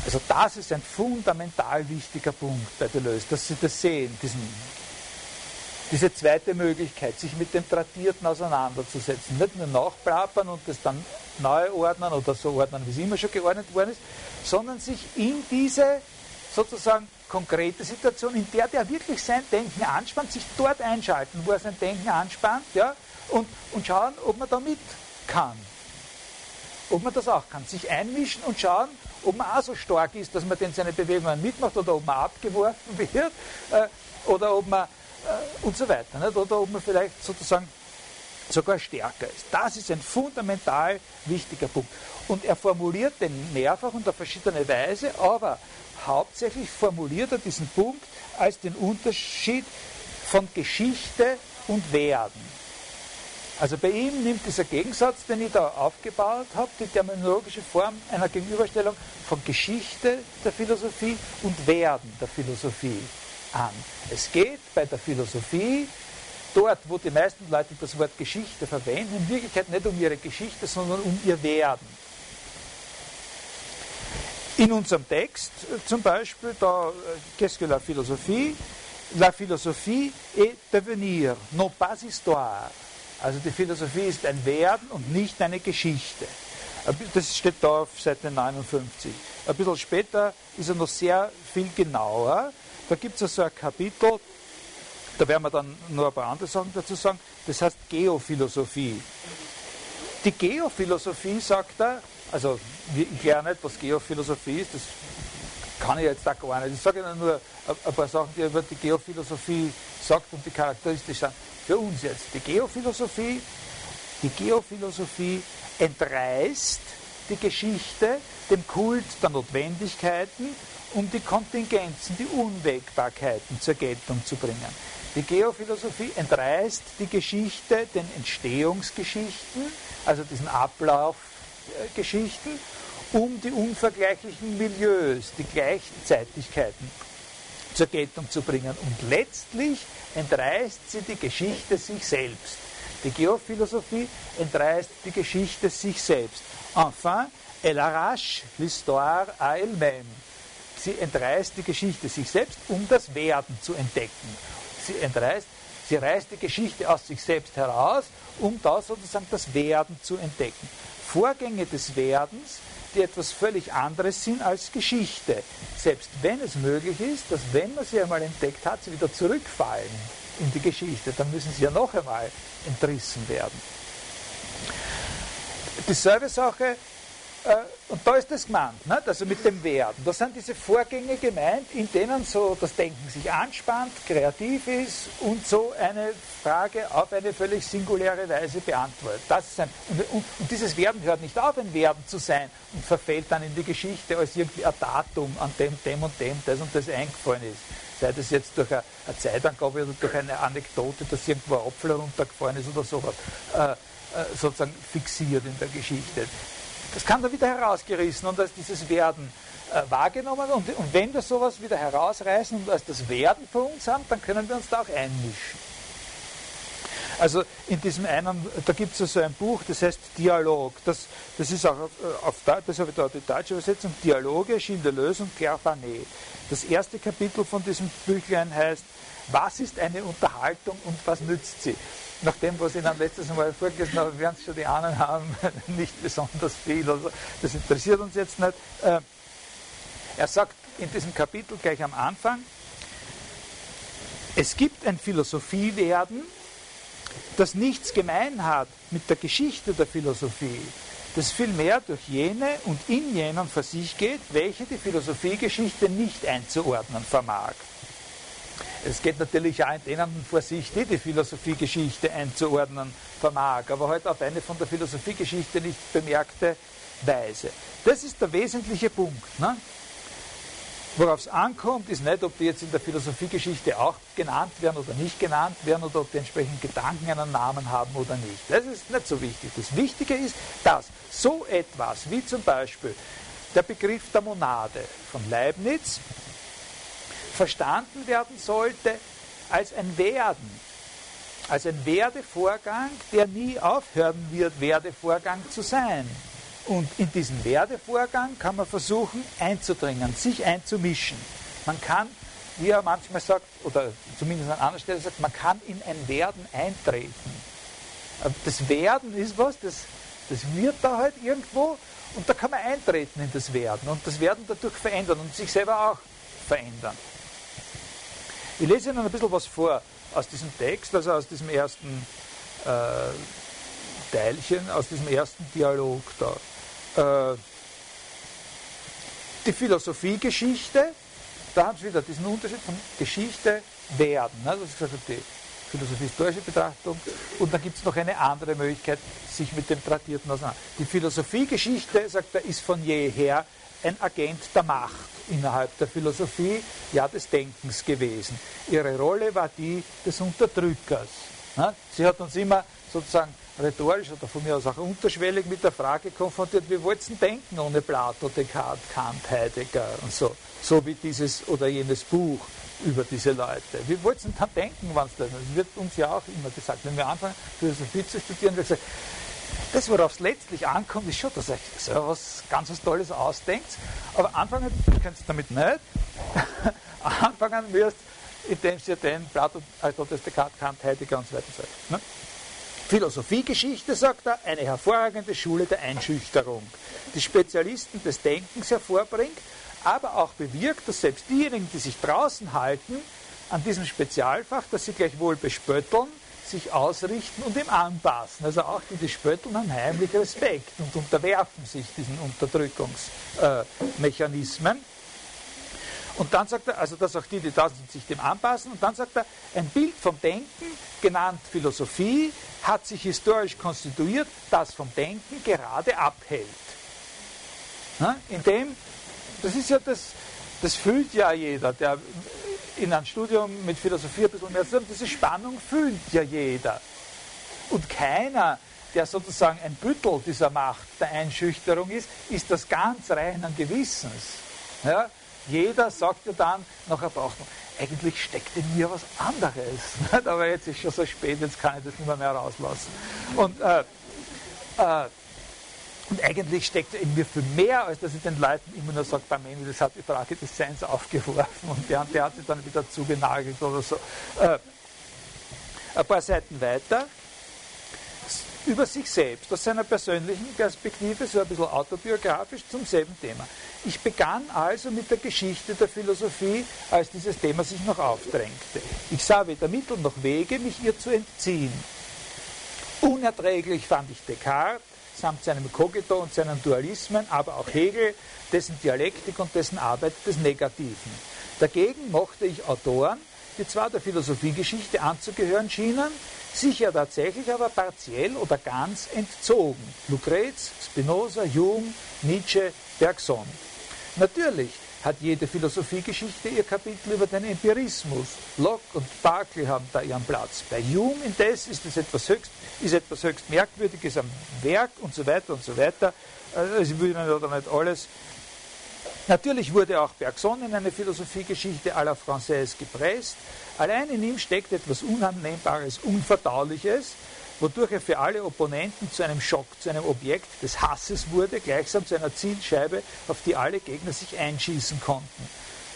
Also das ist ein fundamental wichtiger Punkt bei Deleuze, dass Sie das sehen, diesen, diese zweite Möglichkeit, sich mit dem Tradierten auseinanderzusetzen. Nicht nur nachplappern und das dann neu ordnen oder so ordnen, wie es immer schon geordnet worden ist, sondern sich in diese sozusagen konkrete Situation, in der der wirklich sein Denken anspannt, sich dort einschalten, wo er sein Denken anspannt, ja, und, und schauen, ob man da mit kann. Ob man das auch kann. Sich einmischen und schauen, ob man auch so stark ist, dass man denn seine Bewegungen mitmacht oder ob man abgeworfen wird äh, oder ob man äh, und so weiter. Nicht? Oder ob man vielleicht sozusagen sogar stärker ist. Das ist ein fundamental wichtiger Punkt. Und er formuliert den mehrfach und auf verschiedene Weise, aber hauptsächlich formuliert er diesen Punkt als den Unterschied von Geschichte und Werden. Also bei ihm nimmt dieser Gegensatz, den ich da aufgebaut habe, die terminologische Form einer Gegenüberstellung von Geschichte der Philosophie und Werden der Philosophie an. Es geht bei der Philosophie, dort wo die meisten Leute das Wort Geschichte verwenden, in Wirklichkeit nicht um ihre Geschichte, sondern um ihr Werden. In unserem Text zum Beispiel, da, äh, qu'est-ce que la philosophie? La philosophie est devenir, non pas histoire. Also die Philosophie ist ein Werden und nicht eine Geschichte. Das steht da auf Seite 59. Ein bisschen später ist er noch sehr viel genauer. Da gibt es so ein Kapitel, da werden wir dann noch ein paar andere Sachen dazu sagen, das heißt Geophilosophie. Die Geophilosophie, sagt er, also ich lerne nicht, was Geophilosophie ist, das kann ich jetzt da gar nicht. Ich sage Ihnen nur ein paar Sachen, die er über die Geophilosophie sagt und die charakteristisch sind für uns jetzt. Die Geophilosophie, die Geophilosophie entreißt die Geschichte dem Kult der Notwendigkeiten, um die Kontingenzen, die Unwägbarkeiten zur Geltung zu bringen. Die Geophilosophie entreißt die Geschichte den Entstehungsgeschichten, also diesen Ablaufgeschichten, um die unvergleichlichen Milieus, die Gleichzeitigkeiten zur Geltung zu bringen. Und letztlich entreißt sie die Geschichte sich selbst. Die Geophilosophie entreißt die Geschichte sich selbst. Enfin, elle arrache l'histoire à elle-même. Sie entreißt die Geschichte sich selbst, um das Werden zu entdecken. Sie entreißt, sie reißt die Geschichte aus sich selbst heraus, um da sozusagen das Werden zu entdecken. Vorgänge des Werdens die etwas völlig anderes sind als Geschichte. Selbst wenn es möglich ist, dass wenn man sie einmal entdeckt hat, sie wieder zurückfallen in die Geschichte, dann müssen sie ja noch einmal entrissen werden. Dieselbe Sache äh, und da ist das gemeint, ne? also mit dem Werden. Da sind diese Vorgänge gemeint, in denen so das Denken sich anspannt, kreativ ist und so eine Frage auf eine völlig singuläre Weise beantwortet. Das ist ein, und, und, und, dieses Werden hört nicht auf, ein Werden zu sein und verfällt dann in die Geschichte als irgendwie ein Datum, an dem dem und dem das und das eingefallen ist. Sei das jetzt durch eine, eine Zeitangabe oder durch eine Anekdote, dass irgendwo ein Apfel runtergefallen ist oder sowas, äh, äh, sozusagen fixiert in der Geschichte. Das kann dann wieder herausgerissen und als dieses Werden äh, wahrgenommen. Und, und, wenn wir sowas wieder herausreißen und als das Werden für uns haben, dann können wir uns da auch einmischen. Also in diesem einen, da gibt es so ein Buch, das heißt Dialog. Das, das ist auch auf, auf das habe ich da die deutsche Übersetzung, Dialoge, Schiene der Lösung, Clairpanet. Das erste Kapitel von diesem Büchlein heißt, was ist eine Unterhaltung und was nützt sie? Nach dem, was ich Ihnen letztes Mal vorgelesen habe, werden Sie schon die Ahnen haben, nicht besonders viel. Also das interessiert uns jetzt nicht. Äh, er sagt in diesem Kapitel gleich am Anfang, es gibt ein Philosophiewerden, das nichts gemein hat mit der Geschichte der Philosophie, das vielmehr durch jene und in jenen für sich geht, welche die Philosophiegeschichte nicht einzuordnen vermag. Es geht natürlich auch in denen vor sich, die die Philosophiegeschichte einzuordnen vermag, aber halt auf eine von der Philosophiegeschichte nicht bemerkte Weise. Das ist der wesentliche Punkt. Ne? Worauf es ankommt, ist nicht, ob die jetzt in der Philosophiegeschichte auch genannt werden oder nicht genannt werden oder ob die entsprechenden Gedanken einen Namen haben oder nicht. Das ist nicht so wichtig. Das Wichtige ist, dass so etwas wie zum Beispiel der Begriff der Monade von Leibniz verstanden werden sollte als ein Werden, als ein Werdevorgang, der nie aufhören wird, Werdevorgang zu sein. Und in diesen Werdevorgang kann man versuchen einzudringen, sich einzumischen. Man kann, wie er manchmal sagt, oder zumindest an anderer Stelle sagt, man kann in ein Werden eintreten. Das Werden ist was, das, das wird da halt irgendwo und da kann man eintreten in das Werden und das Werden dadurch verändern und sich selber auch verändern. Ich lese Ihnen ein bisschen was vor aus diesem Text, also aus diesem ersten äh, Teilchen, aus diesem ersten Dialog da. Äh, die Philosophiegeschichte, da haben Sie wieder diesen Unterschied von Geschichte, Werden. Ne? Das ist gesagt, die philosophie-historische Betrachtung. Und dann gibt es noch eine andere Möglichkeit, sich mit dem Tradierten auseinander. Die Philosophiegeschichte, sagt er, ist von jeher ein Agent der Macht innerhalb der Philosophie, ja des Denkens gewesen. Ihre Rolle war die des Unterdrückers. Ne? Sie hat uns immer sozusagen rhetorisch oder von mir aus auch unterschwellig mit der Frage konfrontiert, wie wollten denken ohne Plato, Descartes, Kant, Heidegger und so. So wie dieses oder jenes Buch über diese Leute. Wie wollten dann denken, wann es das ist? wird uns ja auch immer gesagt. Wenn wir anfangen, Philosophie zu studieren, wird gesagt, das, worauf es letztlich ankommt, ist schon, dass ihr so was ganz was Tolles ausdenkt. Aber anfangen könnt ihr damit nicht. anfangen wirst, indem ihr den Plato, Aristoteles, Descartes, Kant, Heidegger und so weiter sagt. Ne? Philosophiegeschichte, sagt er, eine hervorragende Schule der Einschüchterung, die Spezialisten des Denkens hervorbringt, aber auch bewirkt, dass selbst diejenigen, die sich draußen halten, an diesem Spezialfach, das sie gleichwohl bespötteln, sich ausrichten und ihm anpassen. Also auch die, die spötteln, haben heimlich Respekt und unterwerfen sich diesen Unterdrückungsmechanismen. Und dann sagt er, also dass auch die, die da sind, sich dem anpassen. Und dann sagt er, ein Bild vom Denken, genannt Philosophie, hat sich historisch konstituiert, das vom Denken gerade abhält. indem, das ist ja das, das fühlt ja jeder, der in ein Studium mit Philosophie ein bisschen mehr zu tun diese Spannung fühlt ja jeder. Und keiner, der sozusagen ein Büttel dieser Macht der Einschüchterung ist, ist das ganz reinen Gewissens. Ja? Jeder sagt ja dann, nachher braucht man, eigentlich steckt in mir was anderes. Aber jetzt ist schon so spät, jetzt kann ich das nicht mehr, mehr rauslassen. Und, äh, äh, und eigentlich steckt in mir viel mehr, als dass ich den Leuten immer nur sage, bei Meni, das hat die Frage des Seins aufgeworfen und der, der hat sich dann wieder zugenagelt oder so. Äh, ein paar Seiten weiter über sich selbst, aus seiner persönlichen Perspektive, so ein bisschen autobiografisch zum selben Thema. Ich begann also mit der Geschichte der Philosophie, als dieses Thema sich noch aufdrängte. Ich sah weder Mittel noch Wege, mich ihr zu entziehen. Unerträglich fand ich Descartes samt seinem Kogito und seinen Dualismen, aber auch Hegel, dessen Dialektik und dessen Arbeit des Negativen. Dagegen mochte ich Autoren, die zwar der Philosophiegeschichte anzugehören schienen, sich ja tatsächlich aber partiell oder ganz entzogen. Lucrez, Spinoza, Hume, Nietzsche, Bergson. Natürlich hat jede Philosophiegeschichte ihr Kapitel über den Empirismus. Locke und Barclay haben da ihren Platz. Bei Hume indes ist es etwas höchst, ist etwas höchst Merkwürdiges am Werk und so weiter und so weiter. Also will Ihnen da nicht alles Natürlich wurde auch Bergson in eine Philosophiegeschichte à la Française gepresst. Allein in ihm steckt etwas Unannehmbares, Unverdauliches, wodurch er für alle Opponenten zu einem Schock, zu einem Objekt des Hasses wurde, gleichsam zu einer Zielscheibe, auf die alle Gegner sich einschießen konnten.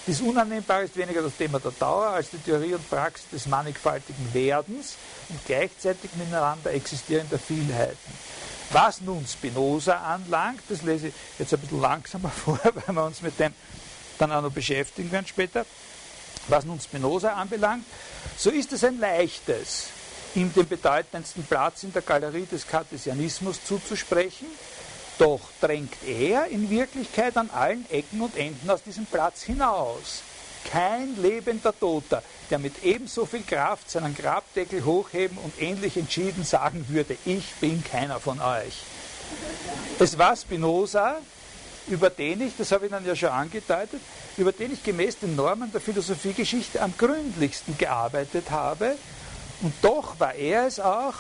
Dies Unannehmbare ist weniger das Thema der Dauer als die Theorie und Praxis des mannigfaltigen Werdens und gleichzeitig miteinander existierender Vielheiten. Was nun Spinoza anlangt, das lese ich jetzt ein bisschen langsamer vor, weil wir uns mit dem dann auch noch beschäftigen werden später. Was nun Spinoza anbelangt, so ist es ein leichtes, ihm den bedeutendsten Platz in der Galerie des Kartesianismus zuzusprechen, doch drängt er in Wirklichkeit an allen Ecken und Enden aus diesem Platz hinaus. Kein lebender Toter, der mit ebenso viel Kraft seinen Grabdeckel hochheben und ähnlich entschieden sagen würde, ich bin keiner von euch. Es war Spinoza, über den ich, das habe ich dann ja schon angedeutet, über den ich gemäß den Normen der Philosophiegeschichte am gründlichsten gearbeitet habe. Und doch war er es auch,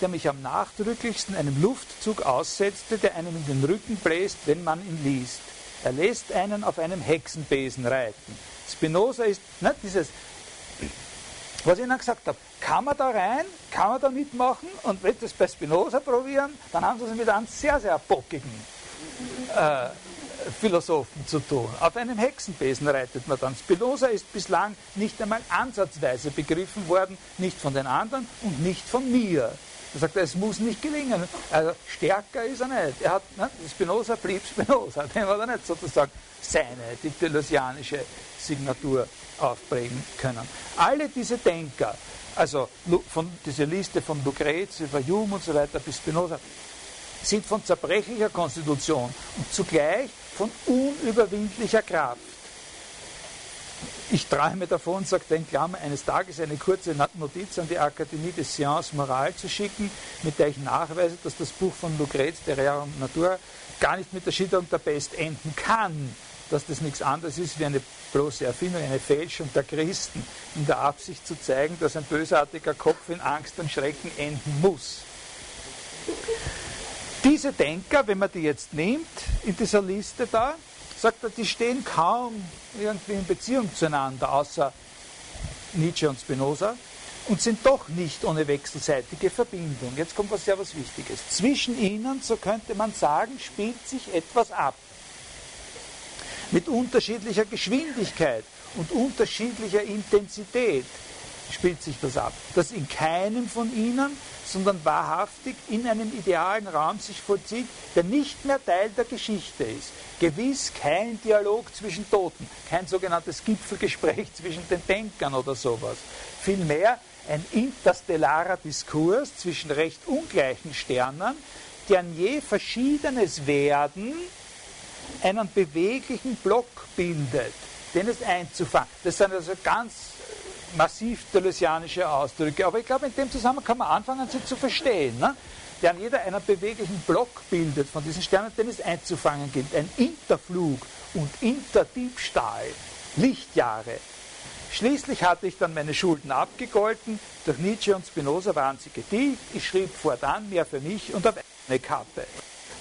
der mich am nachdrücklichsten einem Luftzug aussetzte, der einem in den Rücken bläst, wenn man ihn liest. Er lässt einen auf einem Hexenbesen reiten. Spinoza ist ne, dieses, was ich Ihnen gesagt habe, kann man da rein, kann man da mitmachen und Sie das bei Spinoza probieren, dann haben Sie es mit einem sehr, sehr bockigen äh, Philosophen zu tun. Auf einem Hexenbesen reitet man dann. Spinoza ist bislang nicht einmal ansatzweise begriffen worden, nicht von den anderen und nicht von mir. Er sagt, es muss nicht gelingen. Also stärker ist er nicht. Er hat, ne, Spinoza blieb Spinoza, dem hat er nicht sozusagen seine, die deleuzianische Signatur aufbringen können. Alle diese Denker, also von dieser Liste von Lucrezi über Hume und so weiter bis Spinoza, sind von zerbrechlicher Konstitution und zugleich von unüberwindlicher Kraft. Ich träume davon, sagt er in Klammer, eines Tages eine kurze Notiz an die Akademie des Sciences Morale zu schicken, mit der ich nachweise, dass das Buch von Lucrez, der Rerum Natura, gar nicht mit der Schilderung der Pest enden kann, dass das nichts anderes ist wie eine bloße Erfindung, eine Fälschung der Christen, in der Absicht zu zeigen, dass ein bösartiger Kopf in Angst und Schrecken enden muss. Diese Denker, wenn man die jetzt nimmt, in dieser Liste da, sagt er, die stehen kaum irgendwie in Beziehung zueinander, außer Nietzsche und Spinoza, und sind doch nicht ohne wechselseitige Verbindung. Jetzt kommt was sehr was Wichtiges. Zwischen ihnen, so könnte man sagen, spielt sich etwas ab. Mit unterschiedlicher Geschwindigkeit und unterschiedlicher Intensität spielt sich das ab. Dass in keinem von ihnen, sondern wahrhaftig in einem idealen Raum sich vollzieht, der nicht mehr Teil der Geschichte ist. Gewiss kein Dialog zwischen Toten, kein sogenanntes Gipfelgespräch zwischen den Denkern oder sowas. Vielmehr ein interstellarer Diskurs zwischen recht ungleichen Sternen, deren je verschiedenes Werden einen beweglichen Block bildet, den es einzufangen. Das sind also ganz massiv deleuzianische Ausdrücke, aber ich glaube, in dem Zusammenhang kann man anfangen, sie zu verstehen. Ne? Der an jeder einen beweglichen Block bildet von diesen Sternen, den es einzufangen gilt. Ein Interflug und Interdiebstahl, Lichtjahre. Schließlich hatte ich dann meine Schulden abgegolten, durch Nietzsche und Spinoza waren sie getilgt, ich schrieb fortan mehr für mich und auf eine Kappe.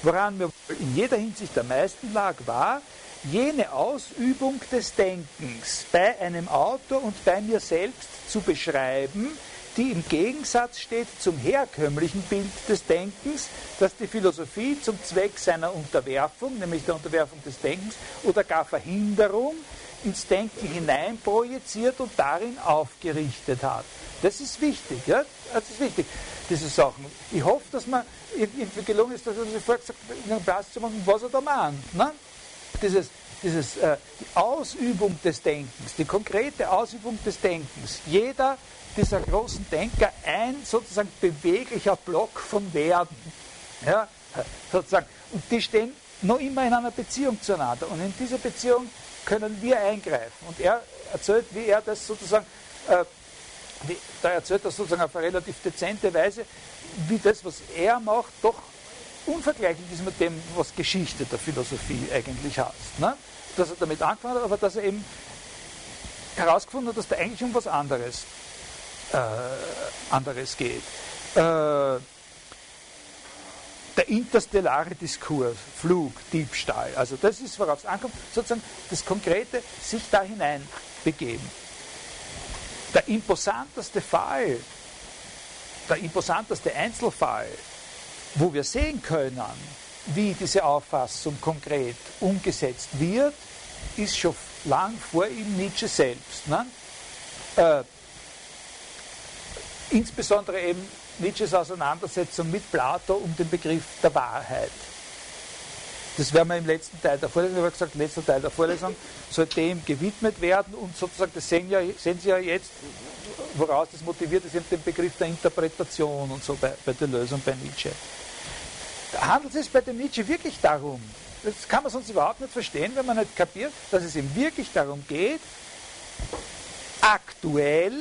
Woran mir in jeder Hinsicht am meisten lag, war, jene Ausübung des Denkens bei einem Autor und bei mir selbst zu beschreiben, die im Gegensatz steht zum herkömmlichen Bild des Denkens, das die Philosophie zum Zweck seiner Unterwerfung, nämlich der Unterwerfung des Denkens oder gar Verhinderung ins Denken hineinprojiziert und darin aufgerichtet hat. Das ist wichtig, ja? Das ist wichtig, diese Sachen. Ich hoffe, dass man irgendwie gelungen ist, dass er sich vorher gesagt hat, Platz zu machen, was er da meint. Ne? Dieses, dieses, äh, die Ausübung des Denkens, die konkrete Ausübung des Denkens. Jeder dieser großen Denker ein sozusagen beweglicher Block von Werden. Ja, sozusagen. Und die stehen noch immer in einer Beziehung zueinander. Und in dieser Beziehung können wir eingreifen. Und er erzählt, wie er das sozusagen, äh, wie, da erzählt er sozusagen auf eine relativ dezente Weise, wie das, was er macht, doch unvergleichlich ist mit dem, was Geschichte der Philosophie eigentlich heißt. Ne? Dass er damit angefangen hat, aber dass er eben herausgefunden hat, dass da eigentlich um was anderes, äh, anderes geht. Äh, der interstellare Diskurs, Flug, Diebstahl. Also das ist, worauf es ankommt, sozusagen das Konkrete, sich da hinein begeben. Der imposanteste Fall, der imposanteste Einzelfall, wo wir sehen können, wie diese Auffassung konkret umgesetzt wird, ist schon lang vor ihm Nietzsche selbst. Ne? Äh, insbesondere eben Nietzsches Auseinandersetzung mit Plato um den Begriff der Wahrheit. Das werden wir im letzten Teil der Vorlesung, ich habe gesagt, letzter Teil der Vorlesung soll dem gewidmet werden und sozusagen, das sehen, ja, sehen Sie ja jetzt, woraus das motiviert ist, eben den Begriff der Interpretation und so bei, bei der Lösung bei Nietzsche. Handelt es bei dem Nietzsche wirklich darum, das kann man sonst überhaupt nicht verstehen, wenn man nicht kapiert, dass es ihm wirklich darum geht, aktuell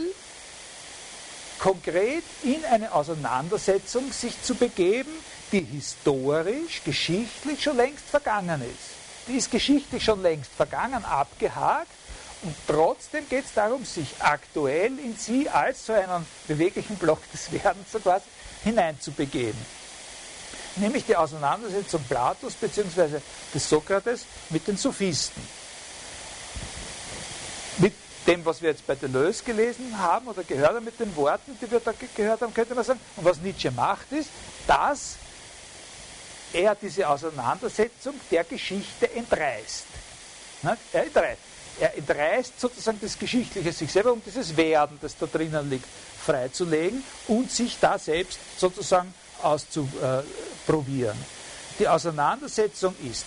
konkret in eine Auseinandersetzung sich zu begeben, die historisch, geschichtlich schon längst vergangen ist. Die ist geschichtlich schon längst vergangen, abgehakt und trotzdem geht es darum, sich aktuell in sie als so einen beweglichen Block des Werdens so quasi hineinzubegeben. Nämlich die Auseinandersetzung Platos bzw. des Sokrates mit den Sophisten dem, was wir jetzt bei Deleuze gelesen haben oder gehört haben mit den Worten, die wir da gehört haben, könnte man sagen. Und was Nietzsche macht, ist, dass er diese Auseinandersetzung der Geschichte entreißt. Ne? Er entreißt. Er entreißt sozusagen das Geschichtliche sich selber, um dieses Werden, das da drinnen liegt, freizulegen und sich da selbst sozusagen auszuprobieren. Die Auseinandersetzung ist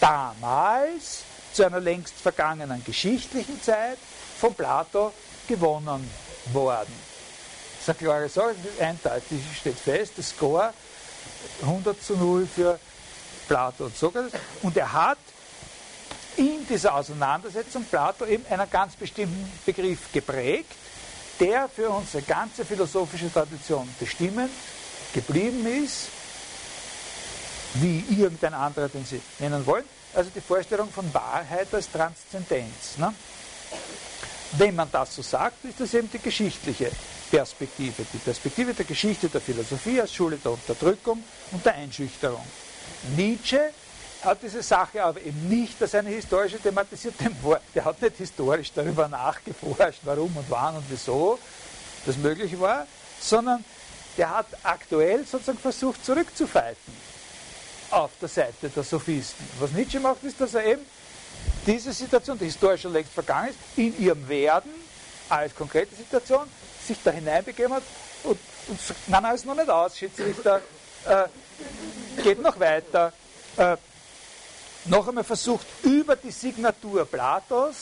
damals zu einer längst vergangenen geschichtlichen Zeit von Plato gewonnen worden. Das ist eine klare Sache, eindeutig steht fest, das Score 100 zu 0 für Plato und Sokrates. Und er hat in dieser Auseinandersetzung Plato eben einen ganz bestimmten Begriff geprägt, der für unsere ganze philosophische Tradition bestimmend geblieben ist, wie irgendein anderer, den Sie nennen wollen. Also die Vorstellung von Wahrheit als Transzendenz. Ne? Wenn man das so sagt, ist das eben die geschichtliche Perspektive, die Perspektive der Geschichte der Philosophie als Schule der Unterdrückung und der Einschüchterung. Nietzsche hat diese Sache aber eben nicht als eine historische thematisiert, der hat nicht historisch darüber nachgeforscht, warum und wann und wieso das möglich war, sondern der hat aktuell sozusagen versucht zurückzufeiten auf der Seite der Sophisten. Was Nietzsche macht, ist, dass er eben diese Situation, die historisch schon längst vergangen ist, in ihrem Werden als konkrete Situation sich da hineinbegeben hat und, und nein, nein, ist noch nicht aus, Schiedsrichter, äh, geht noch weiter. Äh, noch einmal versucht, über die Signatur Platos,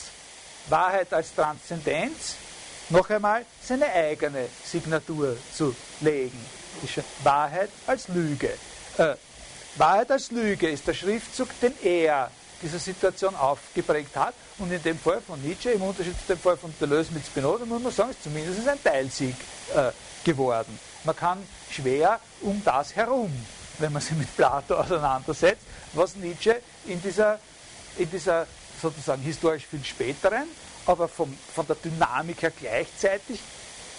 Wahrheit als Transzendenz, noch einmal seine eigene Signatur zu legen. Wahrheit als Lüge. Äh, Wahrheit als Lüge ist der Schriftzug, den er dieser Situation aufgeprägt hat. Und in dem Fall von Nietzsche, im Unterschied zu dem Fall von Deleuze mit Spinoza, muss man sagen, ist zumindest ein Teilsieg äh, geworden. Man kann schwer um das herum, wenn man sich mit Plato auseinandersetzt, was Nietzsche in dieser, in dieser sozusagen historisch viel späteren, aber vom, von der Dynamik her gleichzeitig,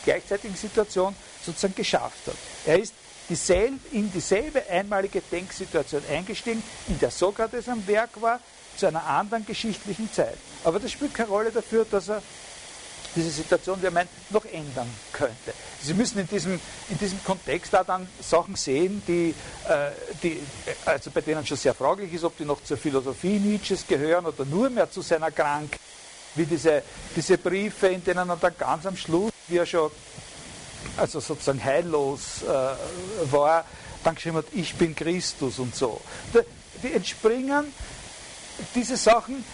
gleichzeitigen Situation sozusagen geschafft hat. Er ist dieselbe, in dieselbe einmalige Denksituation eingestiegen, in der Sokrates am Werk war, zu einer anderen geschichtlichen Zeit. Aber das spielt keine Rolle dafür, dass er diese Situation, wie er meint, noch ändern könnte. Sie müssen in diesem, in diesem Kontext da dann Sachen sehen, die, äh, die, also bei denen schon sehr fraglich ist, ob die noch zur Philosophie Nietzsches gehören oder nur mehr zu seiner Krank, wie diese, diese Briefe, in denen er dann ganz am Schluss, wie er schon also sozusagen heillos äh, war, dann geschrieben hat, ich bin Christus und so. Die entspringen, diese Sachen,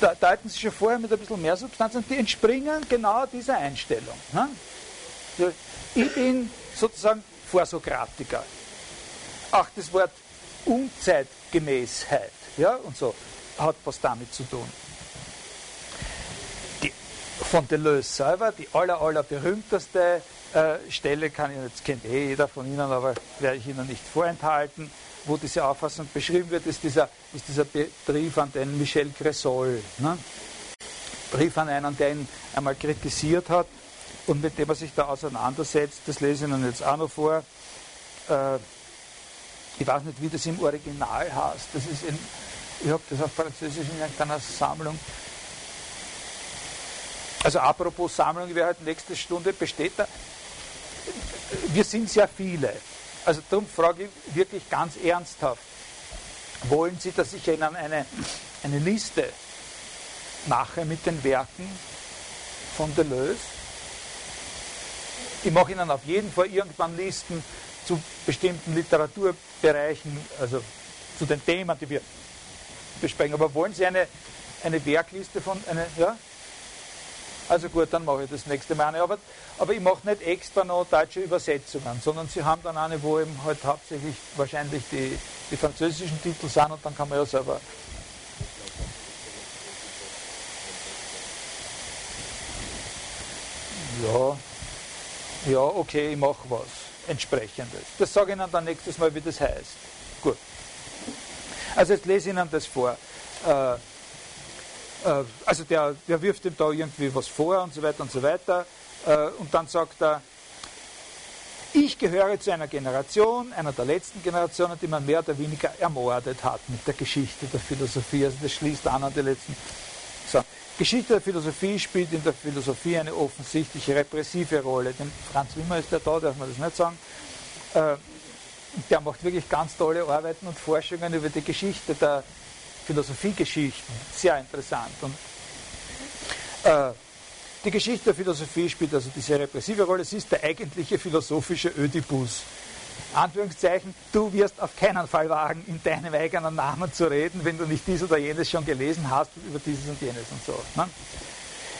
da deuten sie schon vorher mit ein bisschen mehr Substanz und die entspringen genau dieser Einstellung. Ne? Ich bin sozusagen Vorsokratiker. Auch das Wort Unzeitgemäßheit ja, und so hat was damit zu tun. Von Deleuze selber, die aller, aller berühmteste äh, Stelle kann ich jetzt kennt eh jeder von Ihnen, aber werde ich Ihnen nicht vorenthalten, wo diese Auffassung beschrieben wird, ist dieser, ist dieser Brief an den Michel Cressol. Ne? Brief an einen, der ihn einmal kritisiert hat und mit dem er sich da auseinandersetzt. Das lese ich Ihnen jetzt auch noch vor. Äh, ich weiß nicht, wie das im Original heißt. Das ist in, ich habe das auf Französisch in irgendeiner Sammlung. Also apropos Sammlung, wer halt nächste Stunde besteht da. Wir sind sehr viele. Also darum frage ich wirklich ganz ernsthaft. Wollen Sie, dass ich Ihnen eine, eine Liste mache mit den Werken von Deleuze? Ich mache Ihnen auf jeden Fall irgendwann Listen zu bestimmten Literaturbereichen, also zu den Themen, die wir besprechen. Aber wollen Sie eine, eine Werkliste von, eine, ja? Also gut, dann mache ich das nächste Mal eine. Aber, aber ich mache nicht extra noch deutsche Übersetzungen, sondern Sie haben dann eine, wo eben halt hauptsächlich wahrscheinlich die, die französischen Titel sind und dann kann man ja selber Ja, ja, okay, ich mache was entsprechendes. Das sage ich Ihnen dann nächstes Mal, wie das heißt. Gut. Also jetzt lese ich Ihnen das vor. Äh, äh, also der, der wirft ihm da irgendwie was vor und so weiter und so weiter. Äh, und dann sagt er, ich gehöre zu einer Generation, einer der letzten Generationen, die man mehr oder weniger ermordet hat mit der Geschichte der Philosophie. Also das schließt an an die letzten. So. Geschichte der Philosophie spielt in der Philosophie eine offensichtliche repressive Rolle. Den Franz Wimmer ist der da, darf man das nicht sagen. Äh, der macht wirklich ganz tolle Arbeiten und Forschungen über die Geschichte der Philosophiegeschichten. Sehr interessant. Und, äh, die Geschichte der Philosophie spielt also diese repressive Rolle. Es ist der eigentliche philosophische Ödipus. Anführungszeichen, du wirst auf keinen Fall wagen, in deinem eigenen Namen zu reden, wenn du nicht dies oder jenes schon gelesen hast über dieses und jenes und so. Ne?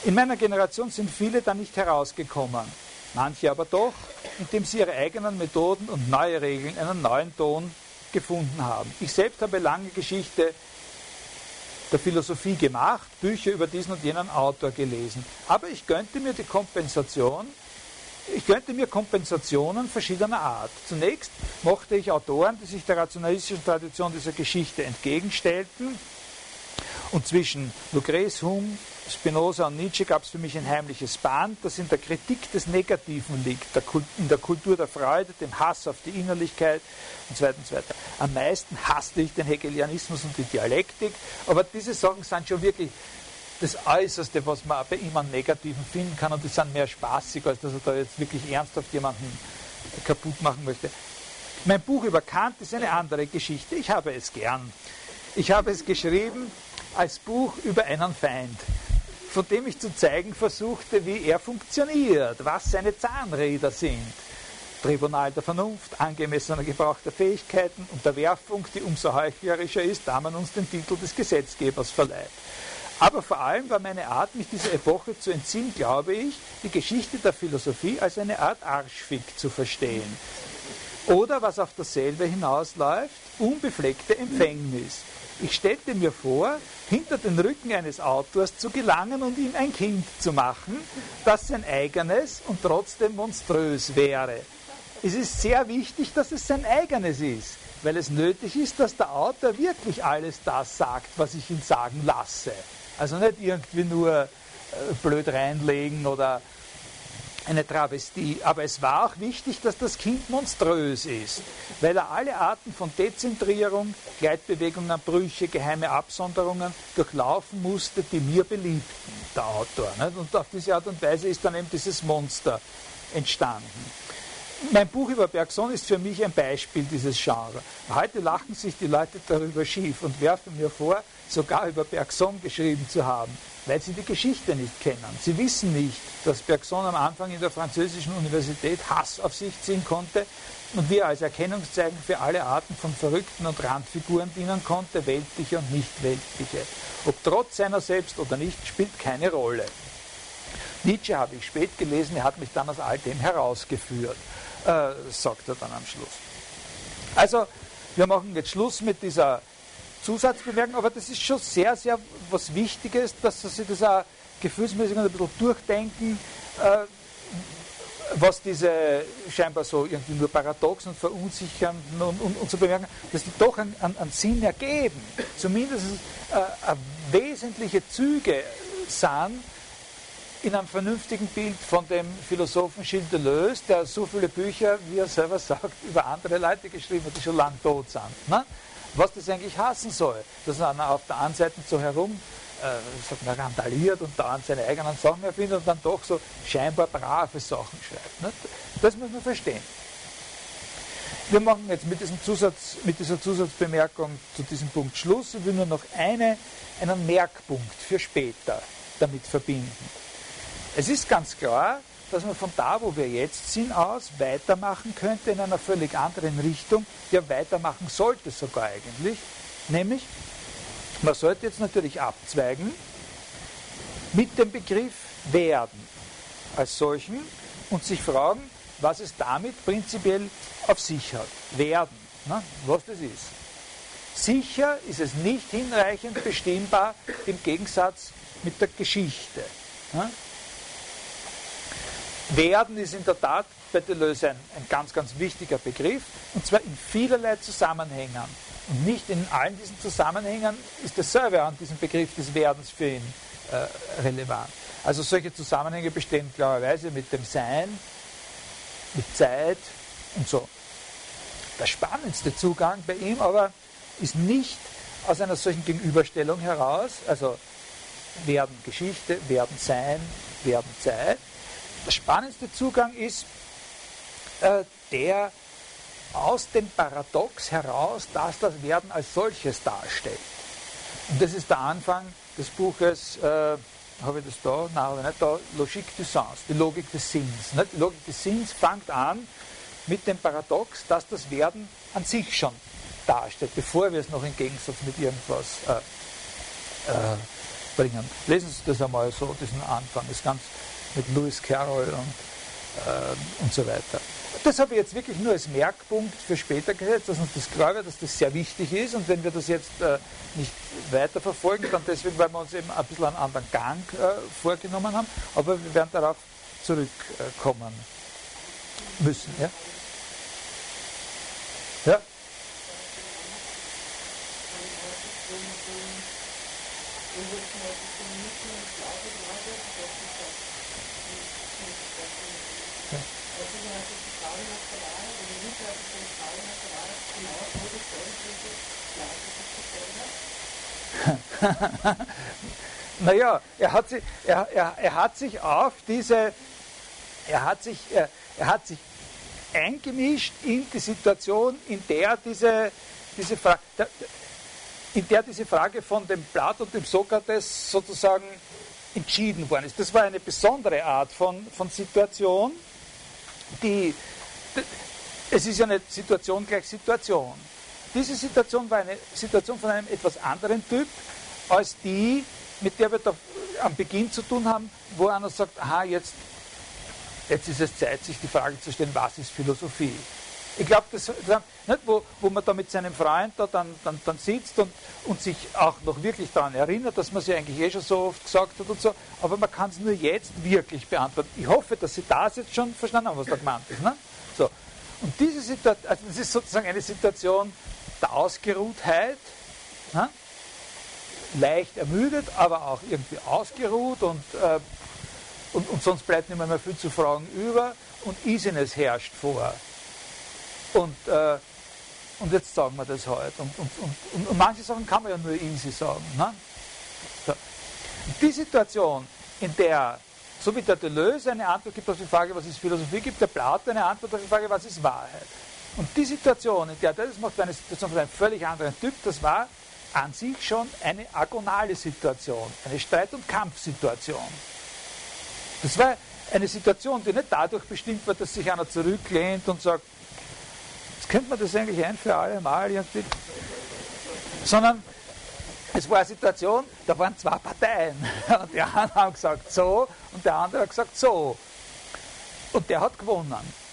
In meiner Generation sind viele da nicht herausgekommen, manche aber doch, indem sie ihre eigenen Methoden und neue Regeln, einen neuen Ton gefunden haben. Ich selbst habe lange Geschichte der Philosophie gemacht, Bücher über diesen und jenen Autor gelesen. Aber ich gönnte mir die Kompensation, ich könnte mir Kompensationen verschiedener Art. Zunächst mochte ich Autoren, die sich der rationalistischen Tradition dieser Geschichte entgegenstellten. Und zwischen Lucrece, Hume, Spinoza und Nietzsche gab es für mich ein heimliches Band, das in der Kritik des Negativen liegt, in der Kultur der Freude, dem Hass auf die Innerlichkeit und so weiter und so weiter. Am meisten hasste ich den Hegelianismus und die Dialektik, aber diese Sachen sind schon wirklich das Äußerste, was man bei ihm an Negativen finden kann und die sind mehr spaßig, als dass er da jetzt wirklich ernsthaft jemanden kaputt machen möchte. Mein Buch über Kant ist eine andere Geschichte. Ich habe es gern. Ich habe es geschrieben als Buch über einen Feind, von dem ich zu zeigen versuchte, wie er funktioniert, was seine Zahnräder sind. Tribunal der Vernunft, angemessener Gebrauch der Fähigkeiten, Unterwerfung, die umso heuchlerischer ist, da man uns den Titel des Gesetzgebers verleiht. Aber vor allem war meine Art, mich dieser Epoche zu entziehen, glaube ich, die Geschichte der Philosophie als eine Art Arschfick zu verstehen. Oder was auf dasselbe hinausläuft, unbefleckte Empfängnis. Ich stellte mir vor, hinter den Rücken eines Autors zu gelangen und ihm ein Kind zu machen, das sein eigenes und trotzdem monströs wäre. Es ist sehr wichtig, dass es sein eigenes ist, weil es nötig ist, dass der Autor wirklich alles das sagt, was ich ihn sagen lasse. Also nicht irgendwie nur äh, blöd reinlegen oder eine Travestie. Aber es war auch wichtig, dass das Kind monströs ist, weil er alle Arten von Dezentrierung, Gleitbewegungen, Brüche, geheime Absonderungen durchlaufen musste, die mir beliebten, der Autor. Und auf diese Art und Weise ist dann eben dieses Monster entstanden. Mein Buch über Bergson ist für mich ein Beispiel dieses Genres. Heute lachen sich die Leute darüber schief und werfen mir vor, sogar über Bergson geschrieben zu haben, weil sie die Geschichte nicht kennen. Sie wissen nicht, dass Bergson am Anfang in der französischen Universität Hass auf sich ziehen konnte und wie er als Erkennungszeichen für alle Arten von Verrückten und Randfiguren dienen konnte, weltliche und nicht weltliche. Ob trotz seiner selbst oder nicht, spielt keine Rolle. Nietzsche habe ich spät gelesen, er hat mich dann aus all dem herausgeführt, äh, sagt er dann am Schluss. Also, wir machen jetzt Schluss mit dieser Zusatzbemerkung, aber das ist schon sehr, sehr was Wichtiges, dass Sie das auch gefühlsmäßig ein bisschen durchdenken, äh, was diese scheinbar so irgendwie nur paradox und verunsichern und, und, und so bemerken, dass die doch einen, einen Sinn ergeben. Zumindest äh, wesentliche Züge sind, in einem vernünftigen Bild von dem Philosophen Gilles Deleuze, der so viele Bücher, wie er selber sagt, über andere Leute geschrieben hat, die schon lang tot sind. Ne? Was das eigentlich hassen soll, dass einer auf der einen Seite so herum äh, man, randaliert und dauernd seine eigenen Sachen erfindet und dann doch so scheinbar brave Sachen schreibt. Ne? Das muss man verstehen. Wir machen jetzt mit, diesem Zusatz, mit dieser Zusatzbemerkung zu diesem Punkt Schluss. Ich will nur noch eine, einen Merkpunkt für später damit verbinden. Es ist ganz klar, dass man von da, wo wir jetzt sind, aus weitermachen könnte in einer völlig anderen Richtung, ja weitermachen sollte sogar eigentlich, nämlich man sollte jetzt natürlich abzweigen mit dem Begriff werden als solchen und sich fragen, was es damit prinzipiell auf sich hat. Werden, ne? was das ist. Sicher ist es nicht hinreichend bestimmbar im Gegensatz mit der Geschichte. Ne? Werden ist in der Tat bei Deleuze ein, ein ganz, ganz wichtiger Begriff und zwar in vielerlei Zusammenhängen. Und nicht in allen diesen Zusammenhängen ist dasselbe an diesem Begriff des Werdens für ihn äh, relevant. Also solche Zusammenhänge bestehen klarerweise mit dem Sein, mit Zeit und so. Der spannendste Zugang bei ihm aber ist nicht aus einer solchen Gegenüberstellung heraus, also werden Geschichte, werden Sein, werden Zeit. Der spannendste Zugang ist äh, der aus dem Paradox heraus, dass das Werden als solches darstellt. Und das ist der Anfang des Buches, äh, habe ich das da? Nein, habe ich nicht da. Logique du Sens, die Logik des Sinns. Nicht? Die Logik des Sinns fängt an mit dem Paradox, dass das Werden an sich schon darstellt, bevor wir es noch im Gegensatz mit irgendwas äh, äh, bringen. Lesen Sie das einmal so, diesen Anfang. Das ist ganz mit Lewis Carroll und, äh, und so weiter. Das habe ich jetzt wirklich nur als Merkpunkt für später gesetzt, dass uns das klar wird, dass das sehr wichtig ist. Und wenn wir das jetzt äh, nicht weiter verfolgen, dann deswegen, weil wir uns eben ein bisschen einen anderen Gang äh, vorgenommen haben. Aber wir werden darauf zurückkommen müssen. Ja? ja? naja, er hat, sich, er, er, er hat sich auf diese, er hat sich, er, er hat sich eingemischt in die Situation, in der diese, diese Frage, in der diese Frage von dem Plato und dem Sokrates sozusagen entschieden worden ist. Das war eine besondere Art von, von Situation, die, es ist ja eine Situation gleich Situation. Diese Situation war eine Situation von einem etwas anderen Typ, als die, mit der wir da am Beginn zu tun haben, wo einer sagt, aha, jetzt, jetzt ist es Zeit, sich die Frage zu stellen, was ist Philosophie? Ich glaube, das, nicht, wo, wo man da mit seinem Freund da dann, dann, dann sitzt und, und sich auch noch wirklich daran erinnert, dass man sie eigentlich eh schon so oft gesagt hat und so, aber man kann es nur jetzt wirklich beantworten. Ich hoffe, dass Sie das jetzt schon verstanden haben, was da gemeint ist. Ne? So. Und diese Situation, also das ist sozusagen eine Situation der Ausgeruhtheit, ne? Leicht ermüdet, aber auch irgendwie ausgeruht und, äh, und, und, sonst bleibt nicht mehr viel zu fragen über und Easiness herrscht vor. Und, äh, und jetzt sagen wir das halt. Und, und, und, und, manche Sachen kann man ja nur easy sagen. Ne? So. Die Situation, in der, so wie der Deleuze eine Antwort gibt auf die Frage, was ist Philosophie, gibt der Plato eine Antwort auf die Frage, was ist Wahrheit. Und die Situation, in der das macht, eine Situation von einem völlig anderen Typ, das war an sich schon eine agonale Situation, eine Streit- und Kampfsituation. Das war eine Situation, die nicht dadurch bestimmt war, dass sich einer zurücklehnt und sagt, jetzt könnte man das eigentlich ein für alle Mal irgendwie, sondern es war eine Situation, da waren zwei Parteien und die einen haben gesagt so und der andere hat gesagt so. Und der hat gewonnen.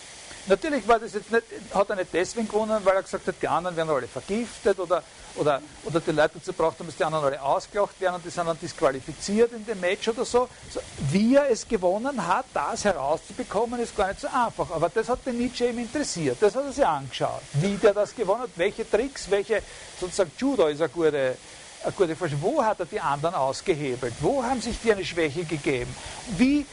Natürlich war das jetzt nicht, hat er nicht deswegen gewonnen, weil er gesagt hat, die anderen werden alle vergiftet oder, oder, oder die Leute dazu braucht haben, dass die anderen alle ausgelacht werden und die sind dann disqualifiziert in dem Match oder so. so. Wie er es gewonnen hat, das herauszubekommen, ist gar nicht so einfach. Aber das hat den Nietzsche eben interessiert. Das hat er sich angeschaut. Wie der das gewonnen hat, welche Tricks, welche, sozusagen Judo ist eine gute, eine gute. Wo hat er die anderen ausgehebelt? Wo haben sich die eine Schwäche gegeben? Wie,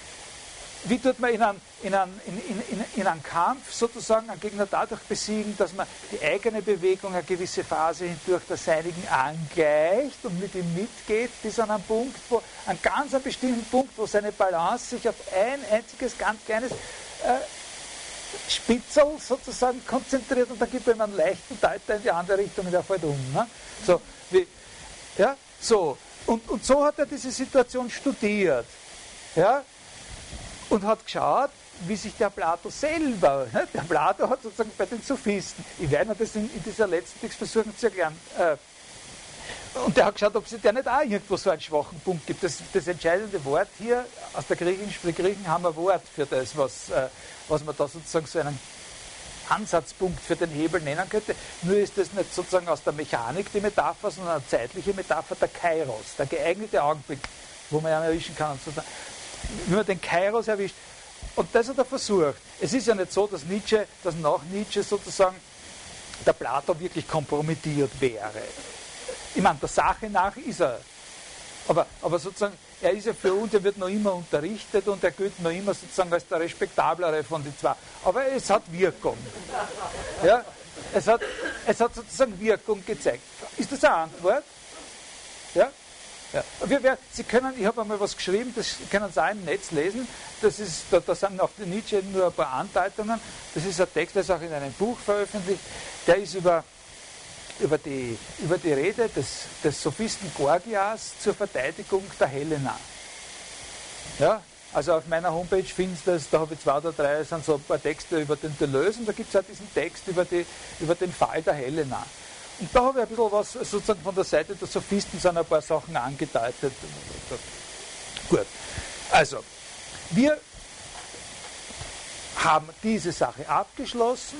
wie tut man in einem, in, einem, in, in, in einem Kampf sozusagen einen Gegner dadurch besiegen, dass man die eigene Bewegung eine gewisse Phase hindurch der seinigen angleicht und mit ihm mitgeht, bis an einen Punkt, wo, einen ganz einen bestimmten Punkt, wo seine Balance sich auf ein einziges, ganz kleines äh, Spitzel sozusagen konzentriert und dann gibt ihm einen leichten Deuter in die andere Richtung und er fällt um. Ne? So, wie, ja, so. Und, und so hat er diese Situation studiert. Ja, und hat geschaut, wie sich der Plato selber, ne, der Plato hat sozusagen bei den Sophisten, ich werde das in, in dieser letzten Text versuchen zu erklären, äh, und der hat geschaut, ob es der nicht auch irgendwo so einen schwachen Punkt gibt. Das, das entscheidende Wort hier, aus der Griechen, die Griechen haben ein Wort für das, was, äh, was man da sozusagen so einen Ansatzpunkt für den Hebel nennen könnte. Nur ist das nicht sozusagen aus der Mechanik die Metapher, sondern eine zeitliche Metapher, der Kairos, der geeignete Augenblick, wo man ihn erwischen kann. Wenn man den Kairos erwischt, und das hat er versucht. Es ist ja nicht so, dass Nietzsche, dass nach Nietzsche sozusagen der Plato wirklich kompromittiert wäre. Ich meine, der Sache nach ist er. Aber, aber sozusagen, er ist ja für uns, er wird noch immer unterrichtet und er gilt noch immer sozusagen als der respektablere von den zwei. Aber es hat Wirkung. Ja? Es, hat, es hat sozusagen Wirkung gezeigt. Ist das eine Antwort? Ja? Ja. Wir, wir, Sie können, ich habe einmal was geschrieben, das können Sie auch im Netz lesen. Das ist, da, da sind der Nietzsche nur ein paar Andeutungen. Das ist ein Text, der ist auch in einem Buch veröffentlicht. Der ist über über die, über die Rede des, des Sophisten Gorgias zur Verteidigung der Helena. Ja, also auf meiner Homepage findest du das, da habe ich zwei oder drei, sind so ein paar Texte über den Deleuze und da gibt es auch diesen Text über, die, über den Fall der Helena. Und da habe ich ein bisschen was sozusagen von der Seite der Sophisten sind ein paar Sachen angedeutet. Gut. Also, wir haben diese Sache abgeschlossen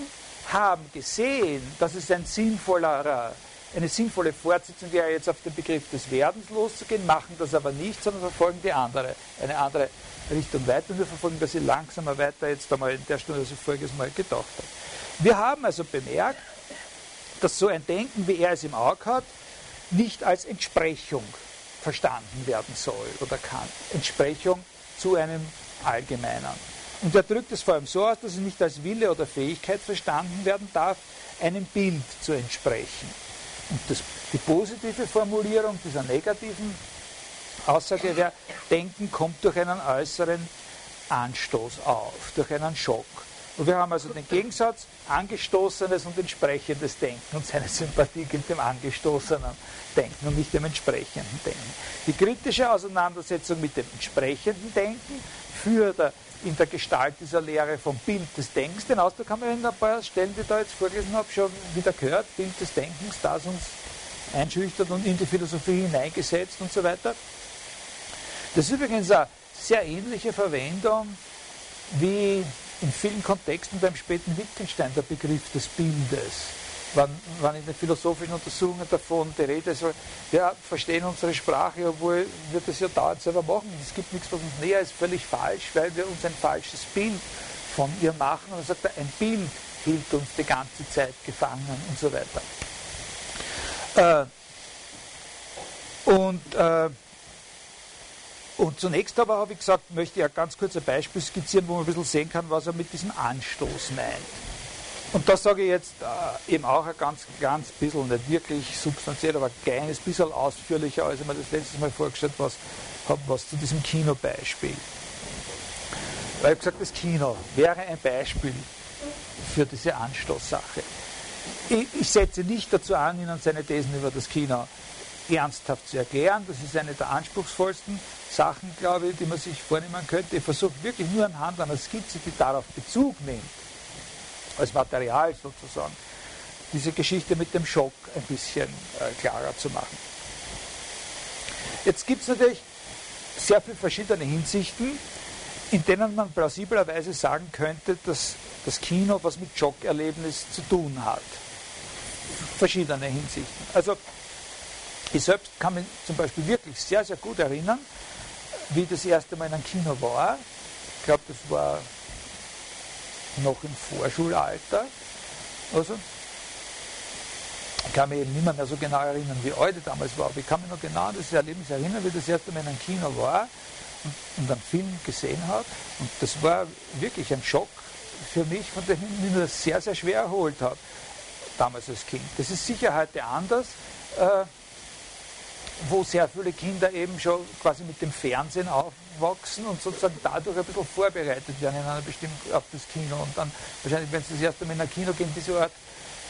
haben gesehen, dass es ein sinnvoller, eine sinnvolle Fortsetzung wäre, jetzt auf den Begriff des Werdens loszugehen, machen das aber nicht, sondern verfolgen die andere, eine andere Richtung weiter. Wir verfolgen das hier langsamer weiter, jetzt einmal in der Stunde, dass ich voriges Mal gedacht habe. Wir haben also bemerkt, dass so ein Denken, wie er es im Auge hat, nicht als Entsprechung verstanden werden soll oder kann. Entsprechung zu einem Allgemeinen. Und er drückt es vor allem so aus, dass es nicht als Wille oder Fähigkeit verstanden werden darf, einem Bild zu entsprechen. Und das, die positive Formulierung dieser negativen Aussage wäre, Denken kommt durch einen äußeren Anstoß auf, durch einen Schock. Und wir haben also den Gegensatz, angestoßenes und entsprechendes Denken. Und seine Sympathie gilt dem angestoßenen Denken und nicht dem entsprechenden Denken. Die kritische Auseinandersetzung mit dem entsprechenden Denken führt in der Gestalt dieser Lehre vom Bild des Denkens. Den Ausdruck haben wir in ein paar Stellen, die ich da jetzt vorgelesen habe, schon wieder gehört. Bild des Denkens, das uns einschüchtert und in die Philosophie hineingesetzt und so weiter. Das ist übrigens eine sehr ähnliche Verwendung wie in vielen Kontexten beim späten Wittgenstein der Begriff des Bildes wann, wann in den philosophischen Untersuchungen davon die Rede ist, wir verstehen unsere Sprache, obwohl wir das ja dauernd selber machen. Es gibt nichts, was uns näher ist, völlig falsch, weil wir uns ein falsches Bild von ihr machen. Und dann sagt er, ein Bild hielt uns die ganze Zeit gefangen und so weiter. Äh, und, äh, und zunächst aber habe ich gesagt, möchte ich ein ganz kurz ein Beispiel skizzieren, wo man ein bisschen sehen kann, was er mit diesem Anstoß meint. Und das sage ich jetzt äh, eben auch ein ganz, ganz bisschen, nicht wirklich substanziell, aber ein kleines bisschen ausführlicher, als ich mir das letztes Mal vorgestellt was, habe, was zu diesem Kinobeispiel. Weil ich gesagt das Kino wäre ein Beispiel für diese Anstoßsache. Ich, ich setze nicht dazu an, Ihnen seine Thesen über das Kino ernsthaft zu erklären. Das ist eine der anspruchsvollsten Sachen, glaube ich, die man sich vornehmen könnte. Ich versuche wirklich nur anhand einer Skizze, die darauf Bezug nimmt, als Material sozusagen, diese Geschichte mit dem Schock ein bisschen äh, klarer zu machen. Jetzt gibt es natürlich sehr viele verschiedene Hinsichten, in denen man plausiblerweise sagen könnte, dass das Kino was mit Schockerlebnis zu tun hat. Verschiedene Hinsichten. Also ich selbst kann mich zum Beispiel wirklich sehr, sehr gut erinnern, wie das erste Mal in einem Kino war. Ich glaube, das war noch im Vorschulalter. Also, Ich kann mich eben nicht mehr so genau erinnern, wie ich damals war, aber ich kann mich noch genau an das Erlebnis erinnern, wie das erste Mal in einem Kino war und, und einen Film gesehen habe. Und das war wirklich ein Schock für mich, von dem ich mich nur sehr, sehr schwer erholt habe, damals als Kind. Das ist sicher heute anders. Äh, wo sehr viele Kinder eben schon quasi mit dem Fernsehen aufwachsen und sozusagen dadurch ein bisschen vorbereitet werden in einer bestimmten, auf das Kino. Und dann wahrscheinlich, wenn sie das erste Mal in ein Kino gehen, diese Art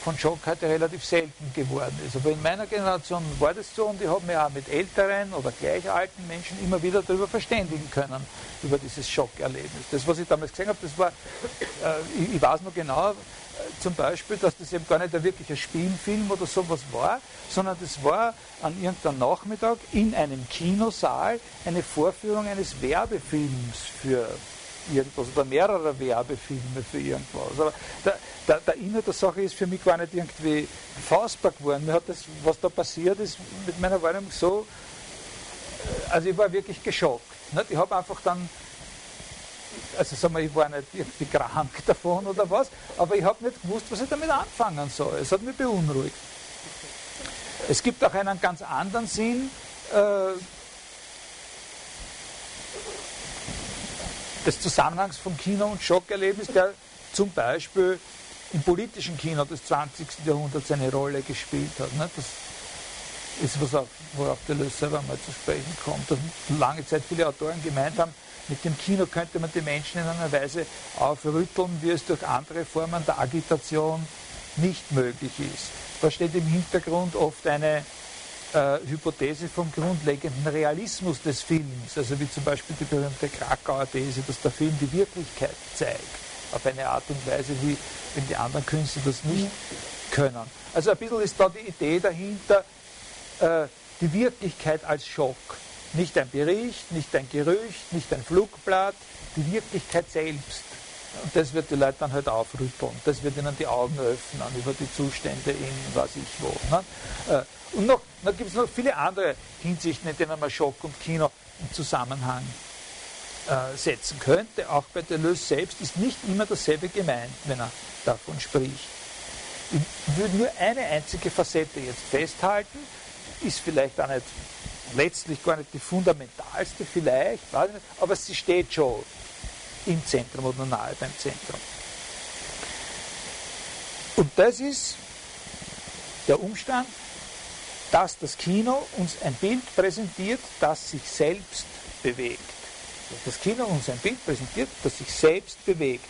von Schock heute relativ selten geworden ist. Aber in meiner Generation war das so und ich habe mich auch mit älteren oder gleich alten Menschen immer wieder darüber verständigen können, über dieses Schockerlebnis. Das, was ich damals gesehen habe, das war, äh, ich, ich weiß noch genau, zum Beispiel, dass das eben gar nicht ein wirklicher Spielfilm oder sowas war, sondern das war an irgendeinem Nachmittag in einem Kinosaal eine Vorführung eines Werbefilms für irgendwas oder mehrerer Werbefilme für irgendwas. Aber der, der, der Inhalt der Sache ist für mich gar nicht irgendwie fassbar geworden. Mir hat das, was da passiert ist, mit meiner Wahrnehmung so, also ich war wirklich geschockt. Ich habe einfach dann also sagen wir, ich war nicht irgendwie krank davon oder was, aber ich habe nicht gewusst, was ich damit anfangen soll. Es hat mich beunruhigt. Es gibt auch einen ganz anderen Sinn äh, des Zusammenhangs von Kino und Schockerlebnis, der zum Beispiel im politischen Kino des 20. Jahrhunderts eine Rolle gespielt hat. Ne? Das ist was, auf, worauf der Lös selber mal zu sprechen kommt. Dass lange Zeit viele Autoren gemeint haben, mit dem Kino könnte man die Menschen in einer Weise aufrütteln, wie es durch andere Formen der Agitation nicht möglich ist. Da steht im Hintergrund oft eine äh, Hypothese vom grundlegenden Realismus des Films, also wie zum Beispiel die berühmte Krakauer These, dass der Film die Wirklichkeit zeigt, auf eine Art und Weise, wie wenn die anderen Künstler das nicht können. Also ein bisschen ist da die Idee dahinter, äh, die Wirklichkeit als Schock. Nicht ein Bericht, nicht ein Gerücht, nicht ein Flugblatt, die Wirklichkeit selbst. Und das wird die Leute dann halt aufrütteln. Das wird ihnen die Augen öffnen über die Zustände in was ich wo. Ne? Äh, und noch, noch gibt es noch viele andere Hinsichten, in denen man Schock und Kino im Zusammenhang äh, setzen könnte. Auch bei Deleuze selbst ist nicht immer dasselbe gemeint, wenn er davon spricht. Ich würde nur eine einzige Facette jetzt festhalten, ist vielleicht auch nicht letztlich gar nicht die fundamentalste vielleicht, aber sie steht schon im Zentrum oder nahe beim Zentrum. Und das ist der Umstand, dass das Kino uns ein Bild präsentiert, das sich selbst bewegt. Das Kino uns ein Bild präsentiert, das sich selbst bewegt.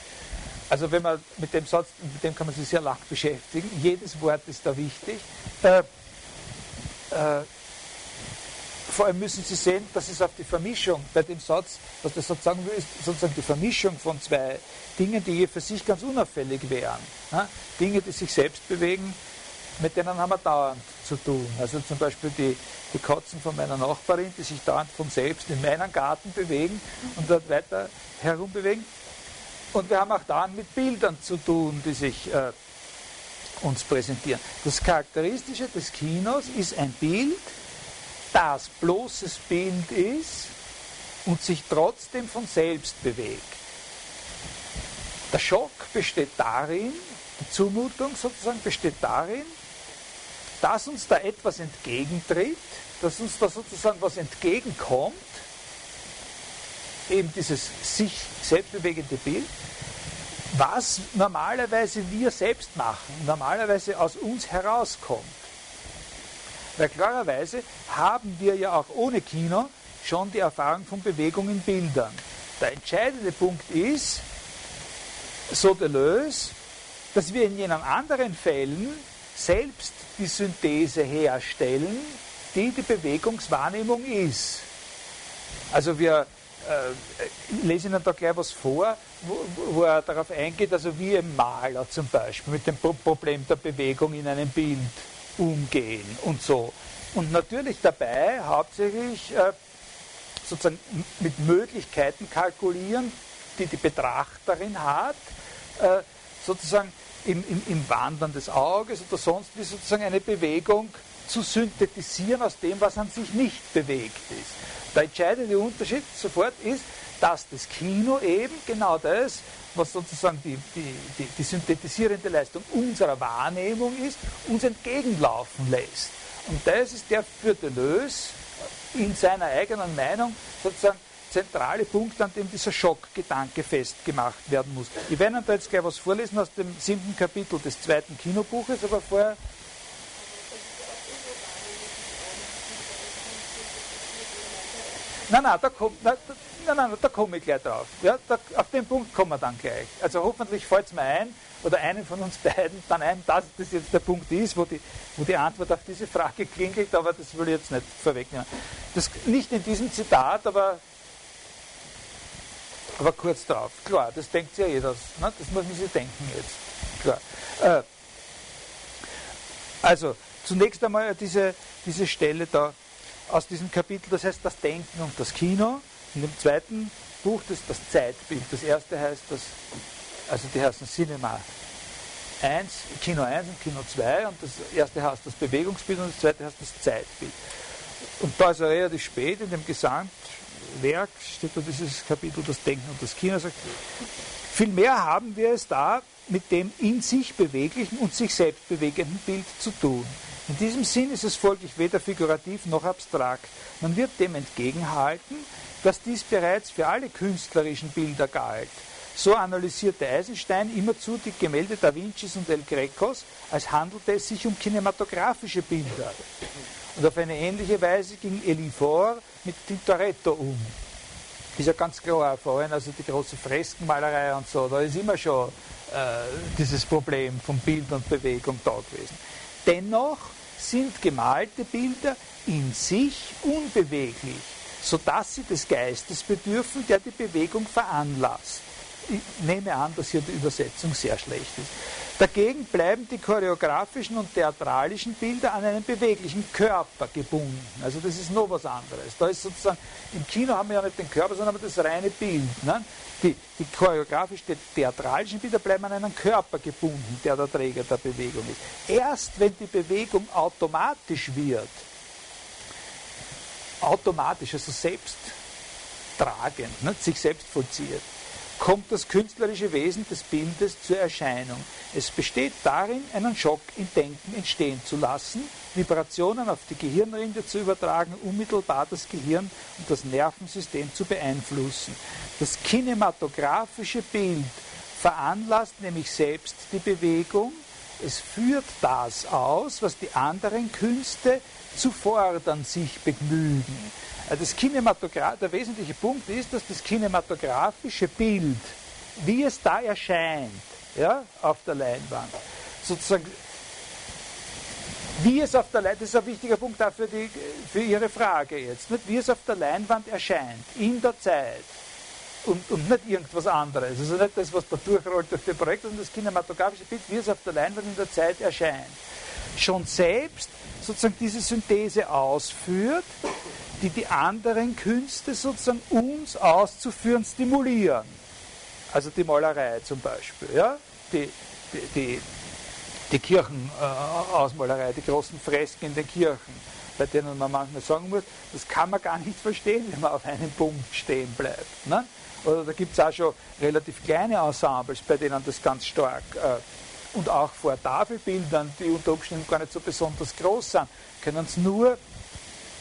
Also wenn man mit dem Satz, mit dem kann man sich sehr lang beschäftigen, jedes Wort ist da wichtig. Äh, äh, vor allem müssen Sie sehen, dass es auf die Vermischung bei dem Satz, was der Satz sagen will, ist sozusagen die Vermischung von zwei Dingen, die hier für sich ganz unauffällig wären. Ja? Dinge, die sich selbst bewegen, mit denen haben wir dauernd zu tun. Also zum Beispiel die, die Katzen von meiner Nachbarin, die sich dauernd von selbst in meinen Garten bewegen und dort weiter herumbewegen. Und wir haben auch dauernd mit Bildern zu tun, die sich äh, uns präsentieren. Das Charakteristische des Kinos ist ein Bild, das bloßes Bild ist und sich trotzdem von selbst bewegt. Der Schock besteht darin, die Zumutung sozusagen besteht darin, dass uns da etwas entgegentritt, dass uns da sozusagen was entgegenkommt, eben dieses sich selbst bewegende Bild, was normalerweise wir selbst machen, normalerweise aus uns herauskommt. Weil klarerweise haben wir ja auch ohne Kino schon die Erfahrung von Bewegung in Bildern. Der entscheidende Punkt ist, so Deleuze, dass wir in jenen anderen Fällen selbst die Synthese herstellen, die die Bewegungswahrnehmung ist. Also wir äh, lesen Ihnen da gleich was vor, wo, wo, er darauf eingeht, also wie ein Maler zum Beispiel mit dem Problem der Bewegung in einem Bild umgehen und so. Und natürlich dabei hauptsächlich äh, sozusagen mit Möglichkeiten kalkulieren, die die Betrachterin hat, äh, sozusagen im, im, im Wandern des Auges oder sonst wie sozusagen eine Bewegung zu synthetisieren aus dem, was an sich nicht bewegt ist. Der entscheidende Unterschied sofort ist, dass das Kino eben genau das, was sozusagen die, die, die, die synthetisierende Leistung unserer Wahrnehmung ist, uns entgegenlaufen lässt. Und das ist der für Deleuze in seiner eigenen Meinung sozusagen zentrale Punkt, an dem dieser Schockgedanke festgemacht werden muss. Ich werde Ihnen da jetzt gleich was vorlesen aus dem siebten Kapitel des zweiten Kinobuches, aber vorher Nein, nein, da kommt, nein, nein, nein, da komme ich gleich drauf. Ja, da, auf den Punkt kommen wir dann gleich. Also hoffentlich fällt es mir ein, oder einem von uns beiden dann ein, dass das jetzt der Punkt ist, wo die, wo die Antwort auf diese Frage klingelt, aber das will ich jetzt nicht vorwegnehmen. Das, nicht in diesem Zitat, aber, aber kurz drauf. Klar, das denkt ja jeder. Ne? Das muss man sich denken jetzt. Klar. Äh, also, zunächst einmal diese, diese Stelle da aus diesem Kapitel, das heißt das Denken und das Kino. In dem zweiten Buch das das Zeitbild. Das erste heißt das, also die heißen Cinema 1, Kino 1 und Kino 2 und das erste heißt das Bewegungsbild und das zweite heißt das Zeitbild. Und da ist er relativ spät in dem Gesamtwerk, steht da dieses Kapitel, das Denken und das Kino, sagt, vielmehr haben wir es da mit dem in sich beweglichen und sich selbst bewegenden Bild zu tun. In diesem Sinn ist es folglich weder figurativ noch abstrakt. Man wird dem entgegenhalten, dass dies bereits für alle künstlerischen Bilder galt. So analysierte Eisenstein immerzu die Gemälde Da Vincis und El Grecos, als handelte es sich um kinematografische Bilder. Und auf eine ähnliche Weise ging Elifor mit Tintoretto um. Ist ja ganz klar, vor allem also die große Freskenmalerei und so, da ist immer schon äh, dieses Problem von Bild und Bewegung da gewesen. Dennoch sind gemalte Bilder in sich unbeweglich, sodass sie des Geistes bedürfen, der die Bewegung veranlasst. Ich nehme an, dass hier die Übersetzung sehr schlecht ist. Dagegen bleiben die choreografischen und theatralischen Bilder an einen beweglichen Körper gebunden. Also das ist noch was anderes. Da ist sozusagen, im Kino haben wir ja nicht den Körper, sondern das reine Bild. Ne? Die, die choreografischen, theatralischen Bilder bleiben an einen Körper gebunden, der der Träger der Bewegung ist. Erst wenn die Bewegung automatisch wird, automatisch, also selbst tragend, ne, sich selbst vollzieht, kommt das künstlerische Wesen des Bildes zur Erscheinung. Es besteht darin, einen Schock im Denken entstehen zu lassen, Vibrationen auf die Gehirnrinde zu übertragen, unmittelbar das Gehirn und das Nervensystem zu beeinflussen. Das kinematografische Bild veranlasst nämlich selbst die Bewegung, es führt das aus, was die anderen Künste zu fordern sich begnügen. Äh, das der wesentliche Punkt ist, dass das kinematografische Bild, wie es da erscheint, ja, auf der Leinwand, sozusagen, wie es auf der Leinwand, das ist ein wichtiger Punkt auch für, die, für Ihre Frage jetzt, nicht? wie es auf der Leinwand erscheint, in der Zeit, und, und, nicht irgendwas anderes. Also nicht das, was da durchrollt durch den Projekt, sondern das kinematografische Bild, wie es auf der Leinwand in der Zeit erscheint. Schon selbst sozusagen diese Synthese ausführt, die die anderen Künste sozusagen uns auszuführen stimulieren. Also die Malerei zum Beispiel, ja? die, die, die, die Kirchenausmalerei, äh, die großen Fresken in den Kirchen, bei denen man manchmal sagen muss, das kann man gar nicht verstehen, wenn man auf einem Punkt stehen bleibt. Ne? Oder da gibt es auch schon relativ kleine Ensembles, bei denen das ganz stark äh, und auch vor Tafelbildern, die unter Umständen gar nicht so besonders groß sind, können es nur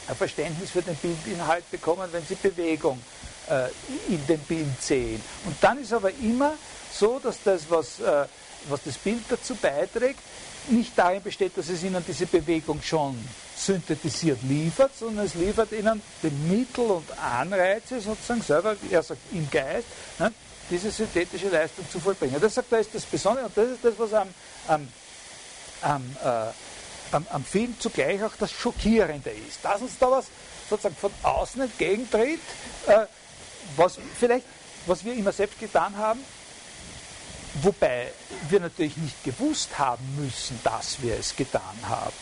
ein Verständnis für den Bildinhalt bekommen, wenn sie Bewegung äh, in dem Bild sehen. Und dann ist aber immer so, dass das, was, äh, was das Bild dazu beiträgt, nicht darin besteht, dass es ihnen diese Bewegung schon synthetisiert liefert, sondern es liefert ihnen die Mittel und Anreize sozusagen selber, er sagt im Geist, ne, diese synthetische Leistung zu vollbringen. Das sagt er, ist das Besondere und das ist das, was am, am, am äh, am, am Film zugleich auch das Schockierende ist. Dass uns da was sozusagen von außen entgegentritt, äh, was vielleicht, was wir immer selbst getan haben, wobei wir natürlich nicht gewusst haben müssen, dass wir es getan haben.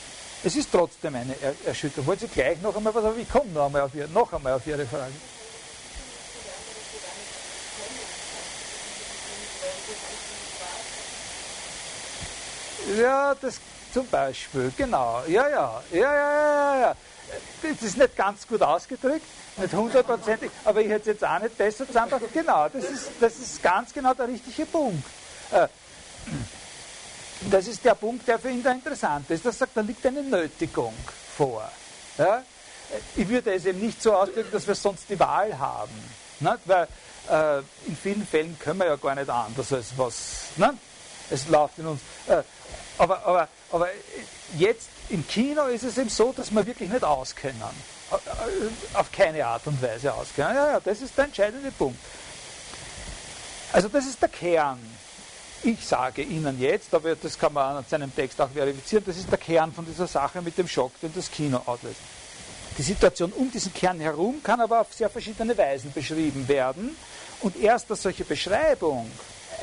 Es ist trotzdem eine er Erschütterung. Wollen Sie gleich noch einmal was, ich komme noch einmal auf, noch einmal auf Ihre Frage. Ja, das zum Beispiel, genau. Ja, ja, ja, ja, ja, ja. das ist nicht ganz gut ausgedrückt, nicht hundertprozentig, aber ich hätte es jetzt auch nicht besser zusammengebracht. Genau, das ist, das ist ganz genau der richtige Punkt. Äh, das ist der Punkt, der für ihn da interessant ist. Das sagt, da liegt eine Nötigung vor. Ja? Ich würde es eben nicht so ausdrücken, dass wir sonst die Wahl haben. Nicht? Weil äh, in vielen Fällen können wir ja gar nicht anders als was. Nicht? Es läuft in uns. Äh, aber, aber, aber jetzt im Kino ist es eben so, dass wir wirklich nicht auskennen. Auf keine Art und Weise auskennen. Ja, ja, das ist der entscheidende Punkt. Also das ist der Kern. Ich sage Ihnen jetzt, aber das kann man an seinem Text auch verifizieren, das ist der Kern von dieser Sache mit dem Schock, den das Kino auslöst. Die Situation um diesen Kern herum kann aber auf sehr verschiedene Weisen beschrieben werden. Und erst dass solche Beschreibung,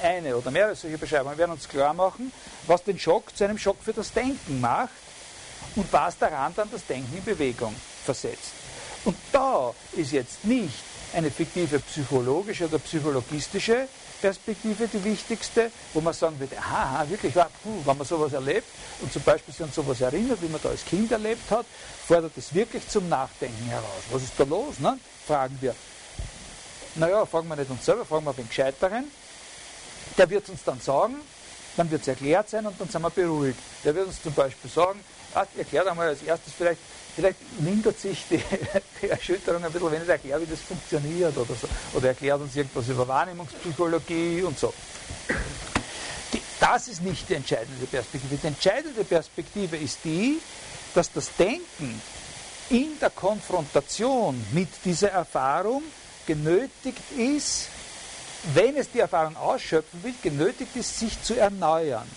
eine oder mehrere solche Beschreibungen, werden uns klar machen, was den Schock zu einem Schock für das Denken macht und was daran dann das Denken in Bewegung versetzt. Und da ist jetzt nicht eine fiktive psychologische oder psychologistische Perspektive die wichtigste, wo man sagen würde, aha, wirklich, wenn man sowas erlebt und zum Beispiel sich an sowas erinnert, wie man da als Kind erlebt hat, fordert es wirklich zum Nachdenken heraus. Was ist da los? Ne? Fragen wir. Naja, fragen wir nicht uns selber, fragen wir den Gescheiteren. Der wird uns dann sagen, dann wird es erklärt sein und dann sind wir beruhigt. Der wird uns zum Beispiel sagen, ah, erklärt einmal als erstes vielleicht, vielleicht lindert sich die, die Erschütterung ein bisschen, wenn ich erkläre, wie das funktioniert oder so. Oder erklärt uns irgendwas über Wahrnehmungspsychologie und so. Das ist nicht die entscheidende Perspektive. Die entscheidende Perspektive ist die, dass das Denken in der Konfrontation mit dieser Erfahrung genötigt ist, wenn es die Erfahrung ausschöpfen will, genötigt ist, sich zu erneuern.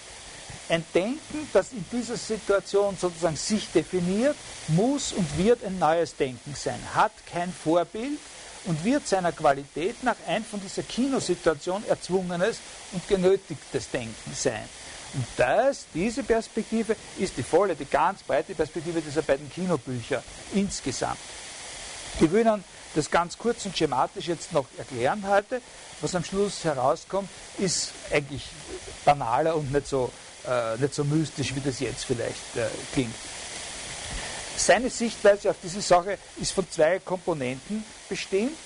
Ein Denken, das in dieser Situation sozusagen sich definiert, muss und wird ein neues Denken sein, hat kein Vorbild und wird seiner Qualität nach ein von dieser Kinosituation erzwungenes und genötigtes Denken sein. Und das, diese Perspektive ist die volle, die ganz breite Perspektive dieser beiden Kinobücher insgesamt. Ich will das ganz kurz und schematisch jetzt noch erklären heute. Was am Schluss herauskommt, ist eigentlich banaler und nicht so, äh, nicht so mystisch, wie das jetzt vielleicht äh, klingt. Seine Sichtweise auf diese Sache ist von zwei Komponenten bestimmt,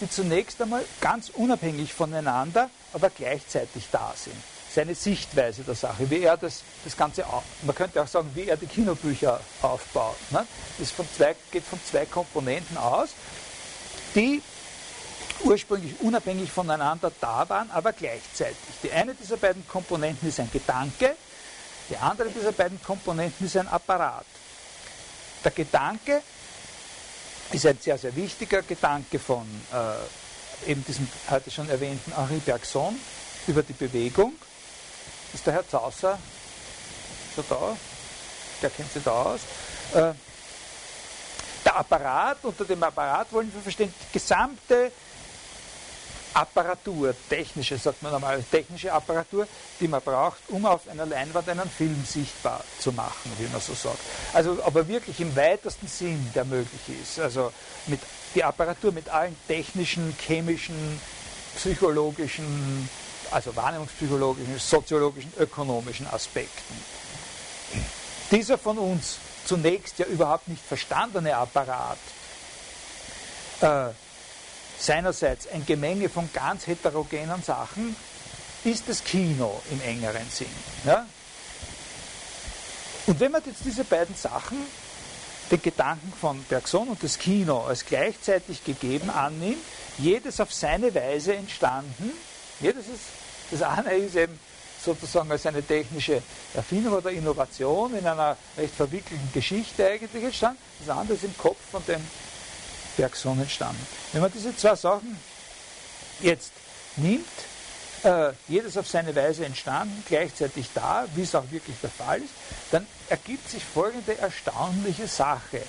die zunächst einmal ganz unabhängig voneinander, aber gleichzeitig da sind. Seine Sichtweise der Sache, wie er das, das Ganze, man könnte auch sagen, wie er die Kinobücher aufbaut. Ne? Das von zwei, geht von zwei Komponenten aus die ursprünglich unabhängig voneinander da waren, aber gleichzeitig. Die eine dieser beiden Komponenten ist ein Gedanke, die andere dieser beiden Komponenten ist ein Apparat. Der Gedanke ist ein sehr, sehr wichtiger Gedanke von äh, eben diesem heute schon erwähnten Henri Bergson über die Bewegung. Ist der Herr Zausser schon da? Der kennt sich da aus. Äh, Apparat, unter dem Apparat wollen wir verstehen, die gesamte Apparatur, technische, sagt man normal, technische Apparatur, die man braucht, um auf einer Leinwand einen Film sichtbar zu machen, wie man so sagt. Also, aber wirklich im weitesten Sinn, der möglich ist. Also mit, die Apparatur mit allen technischen, chemischen, psychologischen, also wahrnehmungspsychologischen, soziologischen, ökonomischen Aspekten. Dieser von uns zunächst ja überhaupt nicht verstandene Apparat äh, seinerseits ein Gemenge von ganz heterogenen Sachen ist das Kino im engeren Sinn. Ja? Und wenn man jetzt diese beiden Sachen, den Gedanken von Bergson und das Kino als gleichzeitig gegeben annimmt, jedes auf seine Weise entstanden, jedes ist, das eine ist eben sozusagen als eine technische Erfindung oder Innovation in einer recht verwickelten Geschichte eigentlich entstanden. Das andere ist im Kopf von dem Bergson entstanden. Wenn man diese zwei Sachen jetzt nimmt, äh, jedes auf seine Weise entstanden, gleichzeitig da, wie es auch wirklich der Fall ist, dann ergibt sich folgende erstaunliche Sache,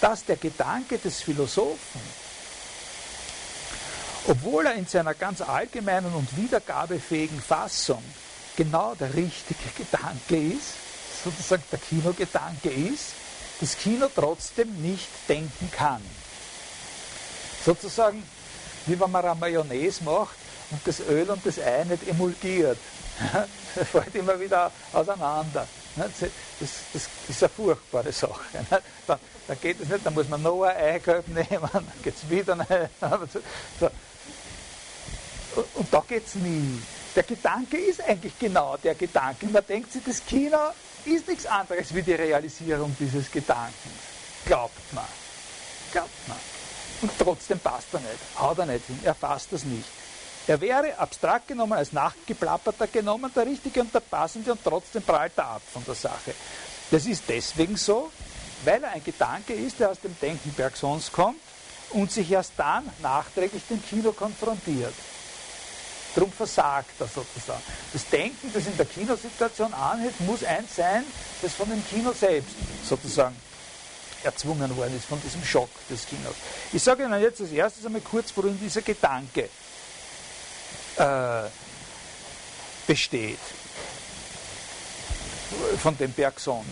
dass der Gedanke des Philosophen, obwohl er in seiner ganz allgemeinen und wiedergabefähigen Fassung genau der richtige Gedanke ist, sozusagen der Kinogedanke ist, das Kino trotzdem nicht denken kann. Sozusagen, wie wenn man eine Mayonnaise macht und das Öl und das Ei nicht emulgiert. Das fällt immer wieder auseinander. Das, das, ist eine furchtbare Sache. Dann, dann geht es nicht, dann muss man noch ein Eigelb nehmen, dann geht es wieder so. Und da geht es nie. Der Gedanke ist eigentlich genau der Gedanke. Man denkt sich, das Kino ist nichts anderes wie die Realisierung dieses Gedankens. Glaubt man. Glaubt man. Und trotzdem passt er nicht. Haut er nicht hin. Er fasst das nicht. Er wäre abstrakt genommen, als nachgeplapperter genommen, der richtige und der passende und trotzdem prallt er ab von der Sache. Das ist deswegen so, weil er ein Gedanke ist, der aus dem Denken Bergsons kommt und sich erst dann nachträglich dem Kino konfrontiert. Darum versagt er sozusagen. Das Denken, das in der Kinosituation anhält, muss eins sein, das von dem Kino selbst sozusagen erzwungen worden ist, von diesem Schock des Kinos. Ich sage Ihnen jetzt als erstes einmal kurz, worin dieser Gedanke äh, besteht. Von dem Bergson.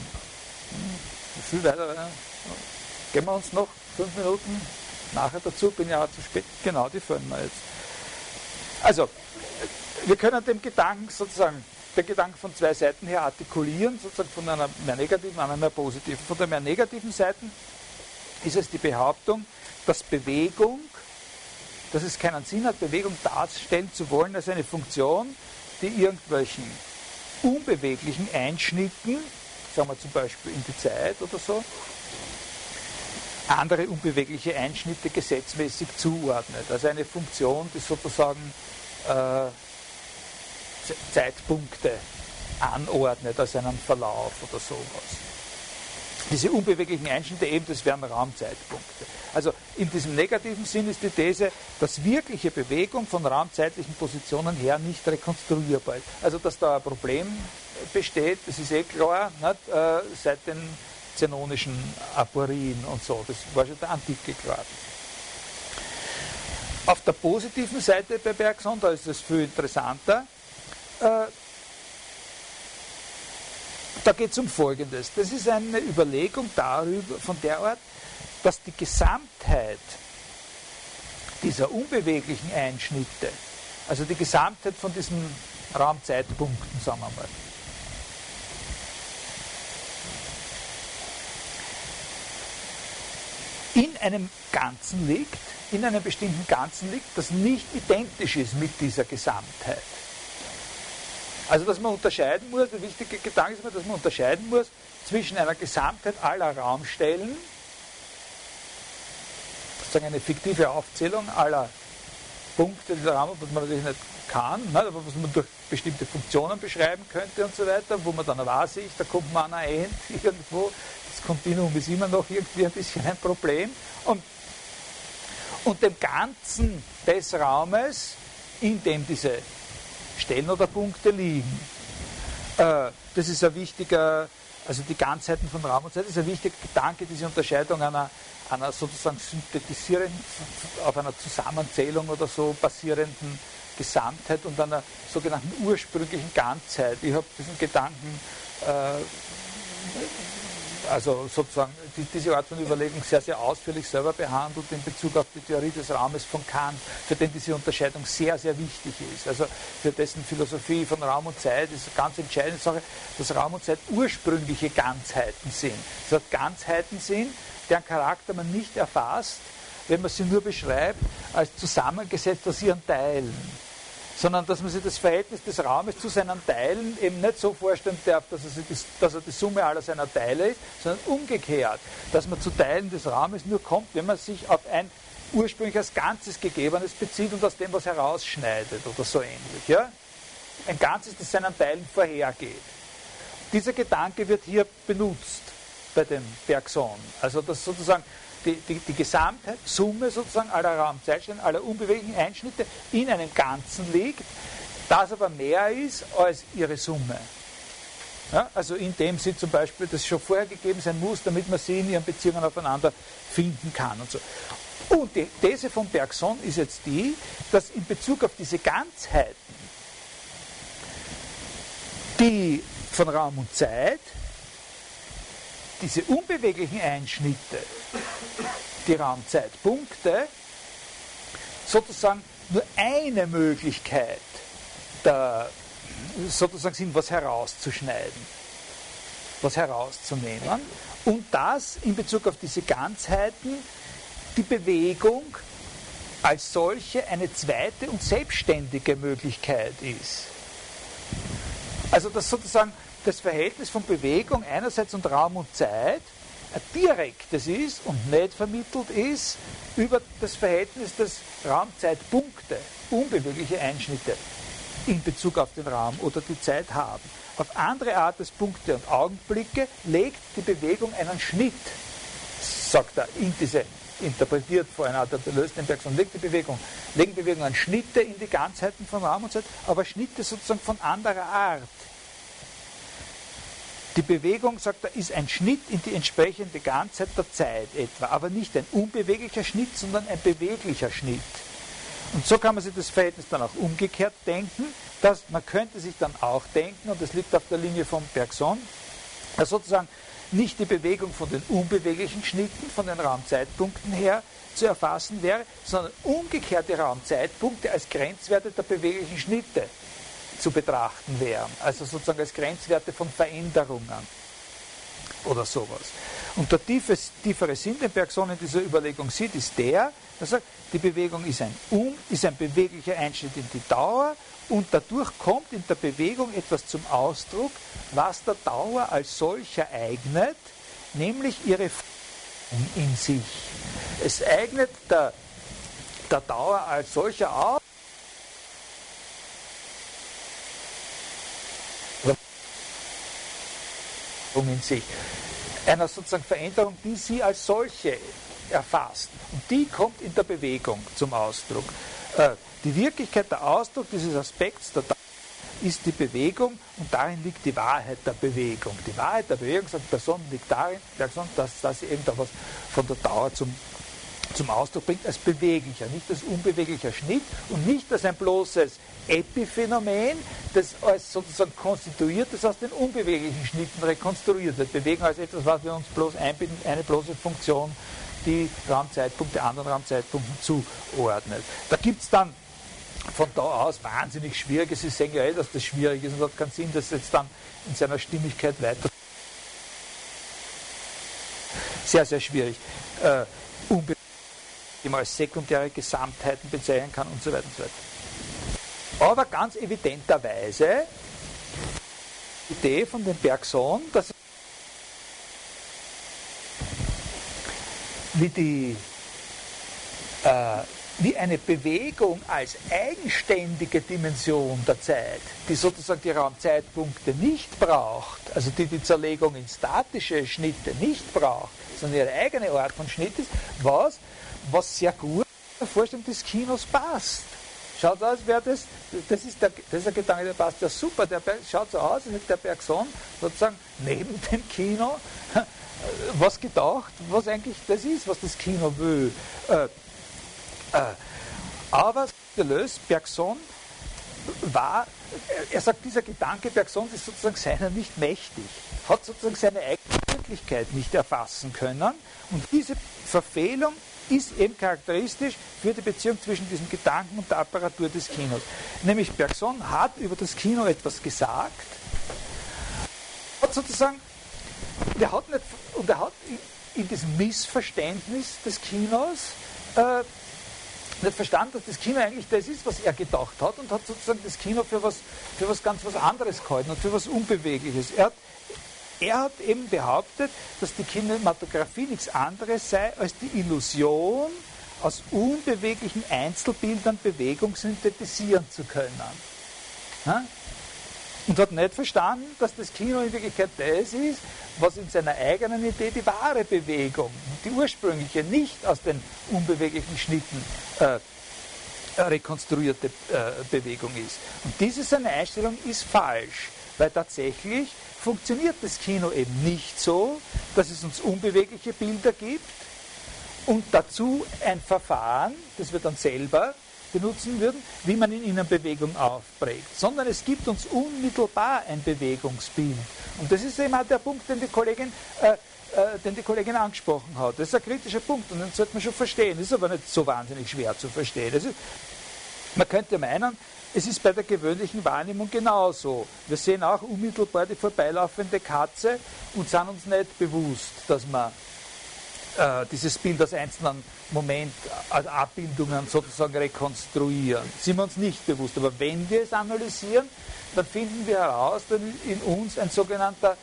Viel weiter. Gehen wir uns noch fünf Minuten nachher dazu, bin ja zu spät. Genau, die führen wir jetzt. Also, wir können dem Gedanken sozusagen, den Gedanken von zwei Seiten her artikulieren, sozusagen von einer mehr negativen, einer mehr positiven. Von der mehr negativen Seite ist es die Behauptung, dass Bewegung dass es keinen Sinn hat, Bewegung darstellen zu wollen als eine Funktion, die irgendwelchen unbeweglichen Einschnitten, sagen wir zum Beispiel in die Zeit oder so, andere unbewegliche Einschnitte gesetzmäßig zuordnet. Also eine Funktion, die sozusagen äh, Zeitpunkte anordnet als einen Verlauf oder sowas. Diese unbeweglichen Einschnitte eben, das wären Raumzeitpunkte. Also in diesem negativen Sinn ist die These, dass wirkliche Bewegung von raumzeitlichen Positionen her nicht rekonstruierbar ist. Also dass da ein Problem besteht, das ist eh klar, nicht, äh, seit den zenonischen Aporien und so. Das war schon der Antike klar. Auf der positiven Seite bei Bergson, da ist es viel interessanter, da geht es um Folgendes. Das ist eine Überlegung darüber, von der Art, dass die Gesamtheit dieser unbeweglichen Einschnitte, also die Gesamtheit von diesen Raumzeitpunkten, sagen wir mal, in einem Ganzen liegt, in einem bestimmten Ganzen liegt, das nicht identisch ist mit dieser Gesamtheit. Also, dass man unterscheiden muss, der wichtige Gedanke ist, dass man unterscheiden muss zwischen einer Gesamtheit aller Raumstellen, sozusagen eine fiktive Aufzählung aller Punkte dieser Raum, was man natürlich nicht kann, ne, aber was man durch bestimmte Funktionen beschreiben könnte und so weiter, wo man dann weiß, ich, da kommt man an ein End irgendwo, das Kontinuum ist immer noch irgendwie ein bisschen ein Problem. Und, und dem Ganzen des Raumes, in dem diese Stellen oder Punkte liegen. Äh, das ist ein wichtiger, also die Ganzheiten von Raum und Zeit ist ein wichtiger Gedanke, diese Unterscheidung einer, einer sozusagen synthetisierenden, auf einer Zusammenzählung oder so basierenden Gesamtheit und einer sogenannten ursprünglichen Ganzheit. Ich habe diesen Gedanken äh, also sozusagen diese Art von Überlegung sehr, sehr ausführlich selber behandelt in Bezug auf die Theorie des Raumes von Kant, für den diese Unterscheidung sehr, sehr wichtig ist. Also für dessen Philosophie von Raum und Zeit ist eine ganz entscheidende Sache, dass Raum und Zeit ursprüngliche Ganzheiten sind. Das heißt, Ganzheiten sind, deren Charakter man nicht erfasst, wenn man sie nur beschreibt als zusammengesetzt aus ihren Teilen sondern dass man sich das Verhältnis des Raumes zu seinen Teilen eben nicht so vorstellen darf, dass er, die, dass er die Summe aller seiner Teile ist, sondern umgekehrt, dass man zu Teilen des Raumes nur kommt, wenn man sich auf ein ursprünglich als Ganzes Gegebenes bezieht und aus dem was herausschneidet oder so ähnlich. Ja? Ein Ganzes, das seinen Teilen vorhergeht. Dieser Gedanke wird hier benutzt bei dem Bergson. Also dass sozusagen die, die, die gesamte Summe sozusagen aller Raumzeitstellen, aller unbeweglichen Einschnitte in einem Ganzen liegt, das aber mehr ist als ihre Summe. Ja, also indem sie zum Beispiel das schon vorher gegeben sein muss, damit man sie in ihren Beziehungen aufeinander finden kann und so. Und die These von Bergson ist jetzt die, dass in Bezug auf diese Ganzheiten, die von Raum und Zeit, diese unbeweglichen Einschnitte, die Raumzeitpunkte, sozusagen nur eine Möglichkeit der, sozusagen sind, was herauszuschneiden. was herauszunehmen und dass in Bezug auf diese Ganzheiten die Bewegung als solche eine zweite und selbstständige Möglichkeit ist. Also dass sozusagen das Verhältnis von Bewegung einerseits und Raum und Zeit ein direktes ist und nicht vermittelt ist über das Verhältnis des Raumzeitpunkte, unbewegliche Einschnitte in Bezug auf den Raum oder die Zeit haben. Auf andere Art des Punkte und Augenblicke legt die Bewegung einen Schnitt, sagt er, in diese interpretiert vor einer Art der Löstenberg, sondern legt die Bewegung, legen Bewegungen Schnitte in die Ganzheiten von Raum und Zeit, aber Schnitte sozusagen von anderer Art. Die Bewegung, sagt er, ist ein Schnitt in die entsprechende Ganzheit der Zeit etwa, aber nicht ein unbeweglicher Schnitt, sondern ein beweglicher Schnitt. Und so kann man sich das Verhältnis dann auch umgekehrt denken, dass man könnte sich dann auch denken, und das liegt auf der Linie von Bergson, dass sozusagen nicht die Bewegung von den unbeweglichen Schnitten, von den Raumzeitpunkten her zu erfassen wäre, sondern umgekehrte Raumzeitpunkte als Grenzwerte der beweglichen Schnitte zu betrachten wären. Also sozusagen als Grenzwerte von Veränderungen oder sowas. Und der tiefe, tiefere Sinn, den Bergson in dieser Überlegung sieht, ist der, er sagt, die Bewegung ist ein, um, ist ein beweglicher Einschnitt in die Dauer und dadurch kommt in der Bewegung etwas zum Ausdruck, was der Dauer als solcher eignet, nämlich ihre in sich. Es eignet der, der Dauer als solcher aus, in sich. Einer sozusagen Veränderung, die sie als solche erfasst. Und die kommt in der Bewegung zum Ausdruck. Äh, die Wirklichkeit, der Ausdruck dieses Aspekts der ist die Bewegung und darin liegt die Wahrheit der Bewegung. Die Wahrheit der Bewegung, sagt Person, liegt darin, dass, dass sie irgendetwas von der Dauer zum, zum Ausdruck bringt, als beweglicher, nicht als unbeweglicher Schnitt und nicht als ein bloßes Epiphänomen, das als sozusagen konstituiertes aus den unbeweglichen Schnitten rekonstruiert wird. Bewegung als etwas, was wir uns bloß einbinden, eine bloße Funktion, die Raumzeitpunkte anderen Raumzeitpunkten zuordnet. Da gibt es dann von da aus wahnsinnig schwierig. Sie sehen ja eh, dass das schwierig ist und hat keinen Sinn, das jetzt dann in seiner Stimmigkeit weiter. Sehr, sehr schwierig. Äh, die man als sekundäre Gesamtheiten bezeichnen kann und so weiter und so weiter. Aber ganz evidenterweise die Idee von dem Bergson, dass wie die äh, wie eine Bewegung als eigenständige Dimension der Zeit, die sozusagen die Raumzeitpunkte nicht braucht, also die die Zerlegung in statische Schnitte nicht braucht, sondern ihre eigene Art von Schnitt ist, was, was sehr gut der Vorstellung des Kinos passt. Schaut aus, wer das, das ist, der, das ist der Gedanke, der passt ja super, der schaut so aus, als der Bergson sozusagen neben dem Kino was gedacht, was eigentlich das ist, was das Kino will. Äh, äh, aber Deleuze, Bergson, war, er sagt, dieser Gedanke Bergsons ist sozusagen seiner nicht mächtig, hat sozusagen seine eigene Wirklichkeit nicht erfassen können und diese Verfehlung ist eben charakteristisch für die Beziehung zwischen diesem Gedanken und der Apparatur des Kinos. Nämlich Bergson hat über das Kino etwas gesagt, hat sozusagen, der hat nicht, und er hat in diesem Missverständnis des Kinos äh, nicht verstanden, dass das Kino eigentlich das ist, was er gedacht hat und hat sozusagen das Kino für was, für was ganz was anderes gehalten und für was Unbewegliches. Er hat, er hat eben behauptet, dass die Kinematografie nichts anderes sei als die Illusion, aus unbeweglichen Einzelbildern Bewegung synthetisieren zu können. Und hat nicht verstanden, dass das Kino in Wirklichkeit das ist, was in seiner eigenen Idee die wahre Bewegung, die ursprüngliche, nicht aus den unbeweglichen Schnitten äh, rekonstruierte äh, Bewegung ist. Und diese seine Einstellung ist falsch, weil tatsächlich funktioniert das Kino eben nicht so, dass es uns unbewegliche Bilder gibt und dazu ein Verfahren, das wir dann selber benutzen würden, wie man in ihnen Bewegung aufprägt, sondern es gibt uns unmittelbar ein Bewegungsbild. Und das ist eben auch der Punkt, den die Kollegin, äh, äh, den die Kollegin angesprochen hat. Das ist ein kritischer Punkt und den sollte man schon verstehen. Das ist aber nicht so wahnsinnig schwer zu verstehen. Ist, Man könnte meinen, es ist bei der gewöhnlichen Wahrnehmung genauso. Wir sehen auch unmittelbar die vorbeilaufende Katze und sind uns nicht bewusst, dass wir äh, dieses Bild aus einzelnen Momentabbildungen sozusagen rekonstruieren. Sind wir uns nicht bewusst. Aber wenn wir es analysieren, dann finden wir heraus, dass in uns ein sogenannter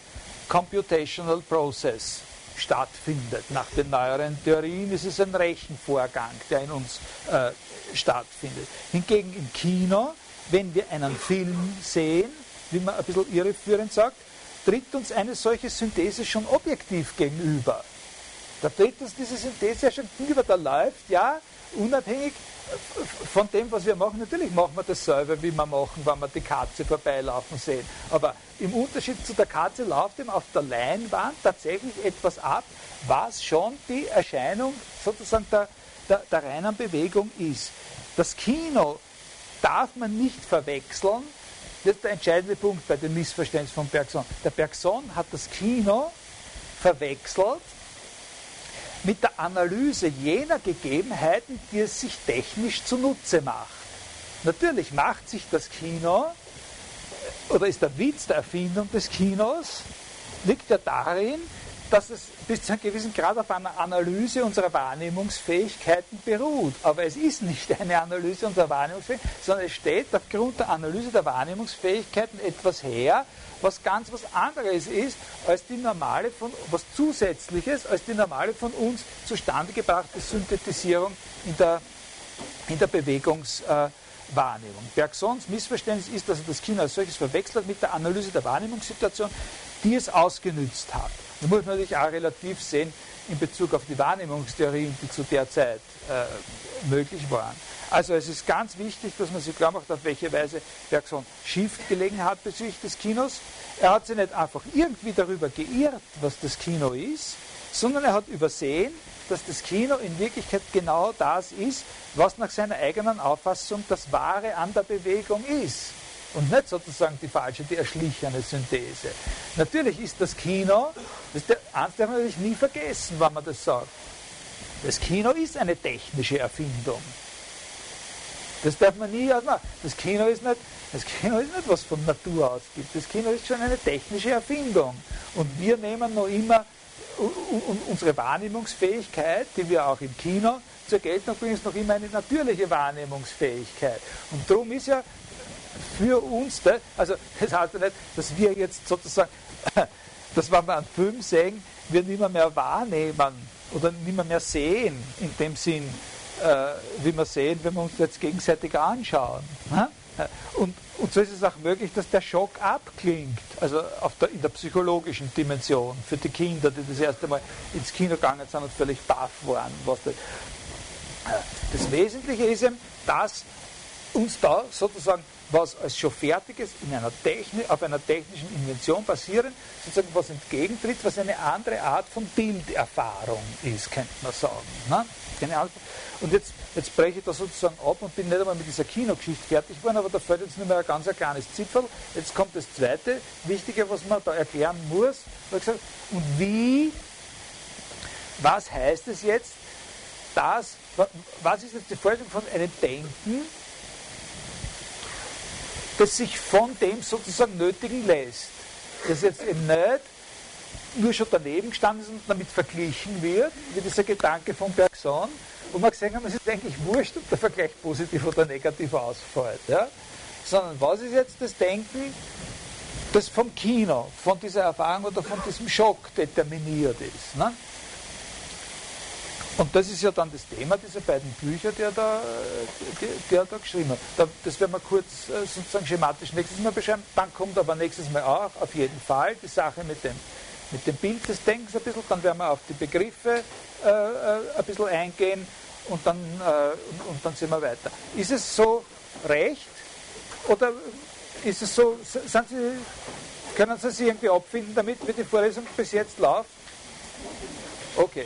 Computational Process stattfindet. Nach den neueren Theorien ist es ein Rechenvorgang, der in uns äh, stattfindet. Hingegen im Kino, wenn wir einen Film sehen, wie man ein bisschen irreführend sagt, tritt uns eine solche Synthese schon objektiv gegenüber. Da tritt uns diese Synthese ja schon gegenüber, da läuft ja unabhängig von dem, was wir machen, natürlich machen wir dasselbe, wie wir machen, wenn wir die Katze vorbeilaufen sehen. Aber im Unterschied zu der Katze läuft ihm auf der Leinwand tatsächlich etwas ab, was schon die Erscheinung sozusagen der, der, der reinen Bewegung ist. Das Kino darf man nicht verwechseln. Das ist der entscheidende Punkt bei dem Missverständnis von Bergson. Der Bergson hat das Kino verwechselt mit der Analyse jener Gegebenheiten, die es sich technisch zunutze macht. Natürlich macht sich das Kino, oder ist der Witz der Erfindung des Kinos, liegt ja darin, dass es bis zu einem gewissen Grad auf einer Analyse unserer Wahrnehmungsfähigkeiten beruht. Aber es ist nicht eine Analyse unserer Wahrnehmungsfähigkeiten, sondern es steht aufgrund der Analyse der Wahrnehmungsfähigkeiten etwas her, was ganz was anderes ist als die normale von, was zusätzliches als die normale von uns zustande gebrachte Synthetisierung in der, in der Bewegungswahrnehmung. Äh, Bergsons Missverständnis ist, dass er das Kino als solches verwechselt mit der Analyse der Wahrnehmungssituation, die es ausgenützt hat. Da muss man natürlich auch relativ sehen in Bezug auf die Wahrnehmungstheorien, die zu der Zeit äh, möglich waren. Also es ist ganz wichtig, dass man sich klar macht, auf welche Weise Bergson Schiff gelegen hat bezüglich des Kinos. Er hat sich nicht einfach irgendwie darüber geirrt, was das Kino ist, sondern er hat übersehen, dass das Kino in Wirklichkeit genau das ist, was nach seiner eigenen Auffassung das Wahre an der Bewegung ist. Und nicht sozusagen die falsche, die erschlichene Synthese. Natürlich ist das Kino, das darf man natürlich nie vergessen, wenn man das sagt. Das Kino ist eine technische Erfindung. Das darf man nie ausmachen. Das Kino ist nicht, das Kino ist nicht was von Natur aus gibt. Das Kino ist schon eine technische Erfindung. Und wir nehmen noch immer unsere Wahrnehmungsfähigkeit, die wir auch im Kino zur Geltung bringen, ist noch immer eine natürliche Wahrnehmungsfähigkeit. Und darum ist ja für uns, also das heißt ja nicht, dass wir jetzt sozusagen, dass wenn wir einen Film sehen, wir nicht mehr, wahrnehmen oder nicht mehr, sehen, in dem Sinn, äh, wie wir sehen, wenn wir uns jetzt gegenseitig anschauen. Ne? Und, und so ist es auch möglich, dass der Schock abklingt, also der, in der psychologischen Dimension für die Kinder, die das erste Mal ins Kino gegangen sind und völlig baff waren. Was das, das Wesentliche ist eben, dass uns da sozusagen was als schon fertiges in einer Technik, auf einer technischen Invention basieren, sozusagen was entgegentritt, was eine andere Art von Bilderfahrung ist, könnte man sagen. Ne? Und jetzt, jetzt breche ich das sozusagen ab und bin nicht einmal mit dieser Kinogeschichte fertig geworden, aber da fällt jetzt nur mehr ein ganz ein kleines Zipfel. Jetzt kommt das zweite Wichtige, was man da erklären muss. Und wie, was heißt es jetzt, dass, was ist jetzt die Folge von einem Denken, das sich von dem sozusagen nötigen lässt. Das jetzt eben nicht nur schon daneben gestanden ist und damit verglichen wird, wie dieser Gedanke von Bergson, wo man gesehen hat, es ist eigentlich wurscht, ob der Vergleich positiv oder negativ ausfällt. Ja? Sondern was ist jetzt das Denken, das vom Kino, von dieser Erfahrung oder von diesem Schock determiniert ist. Ne? Und das ist ja dann das Thema dieser beiden Bücher, die er da, die, er da geschrieben hat. das werden wir kurz äh, sozusagen schematisch nächstes Mal beschreiben. Dann kommt aber nächstes Mal auch auf jeden Fall die Sache mit dem, mit dem Bild des Denkens ein bisschen. Dann werden wir auf die Begriffe äh, äh ein bisschen eingehen und dann, äh, und, und, dann sind wir weiter. Ist es so recht oder ist es so, sind Sie, können Sie sich irgendwie abfinden damit, wie die Vorlesung bis jetzt läuft? Okay.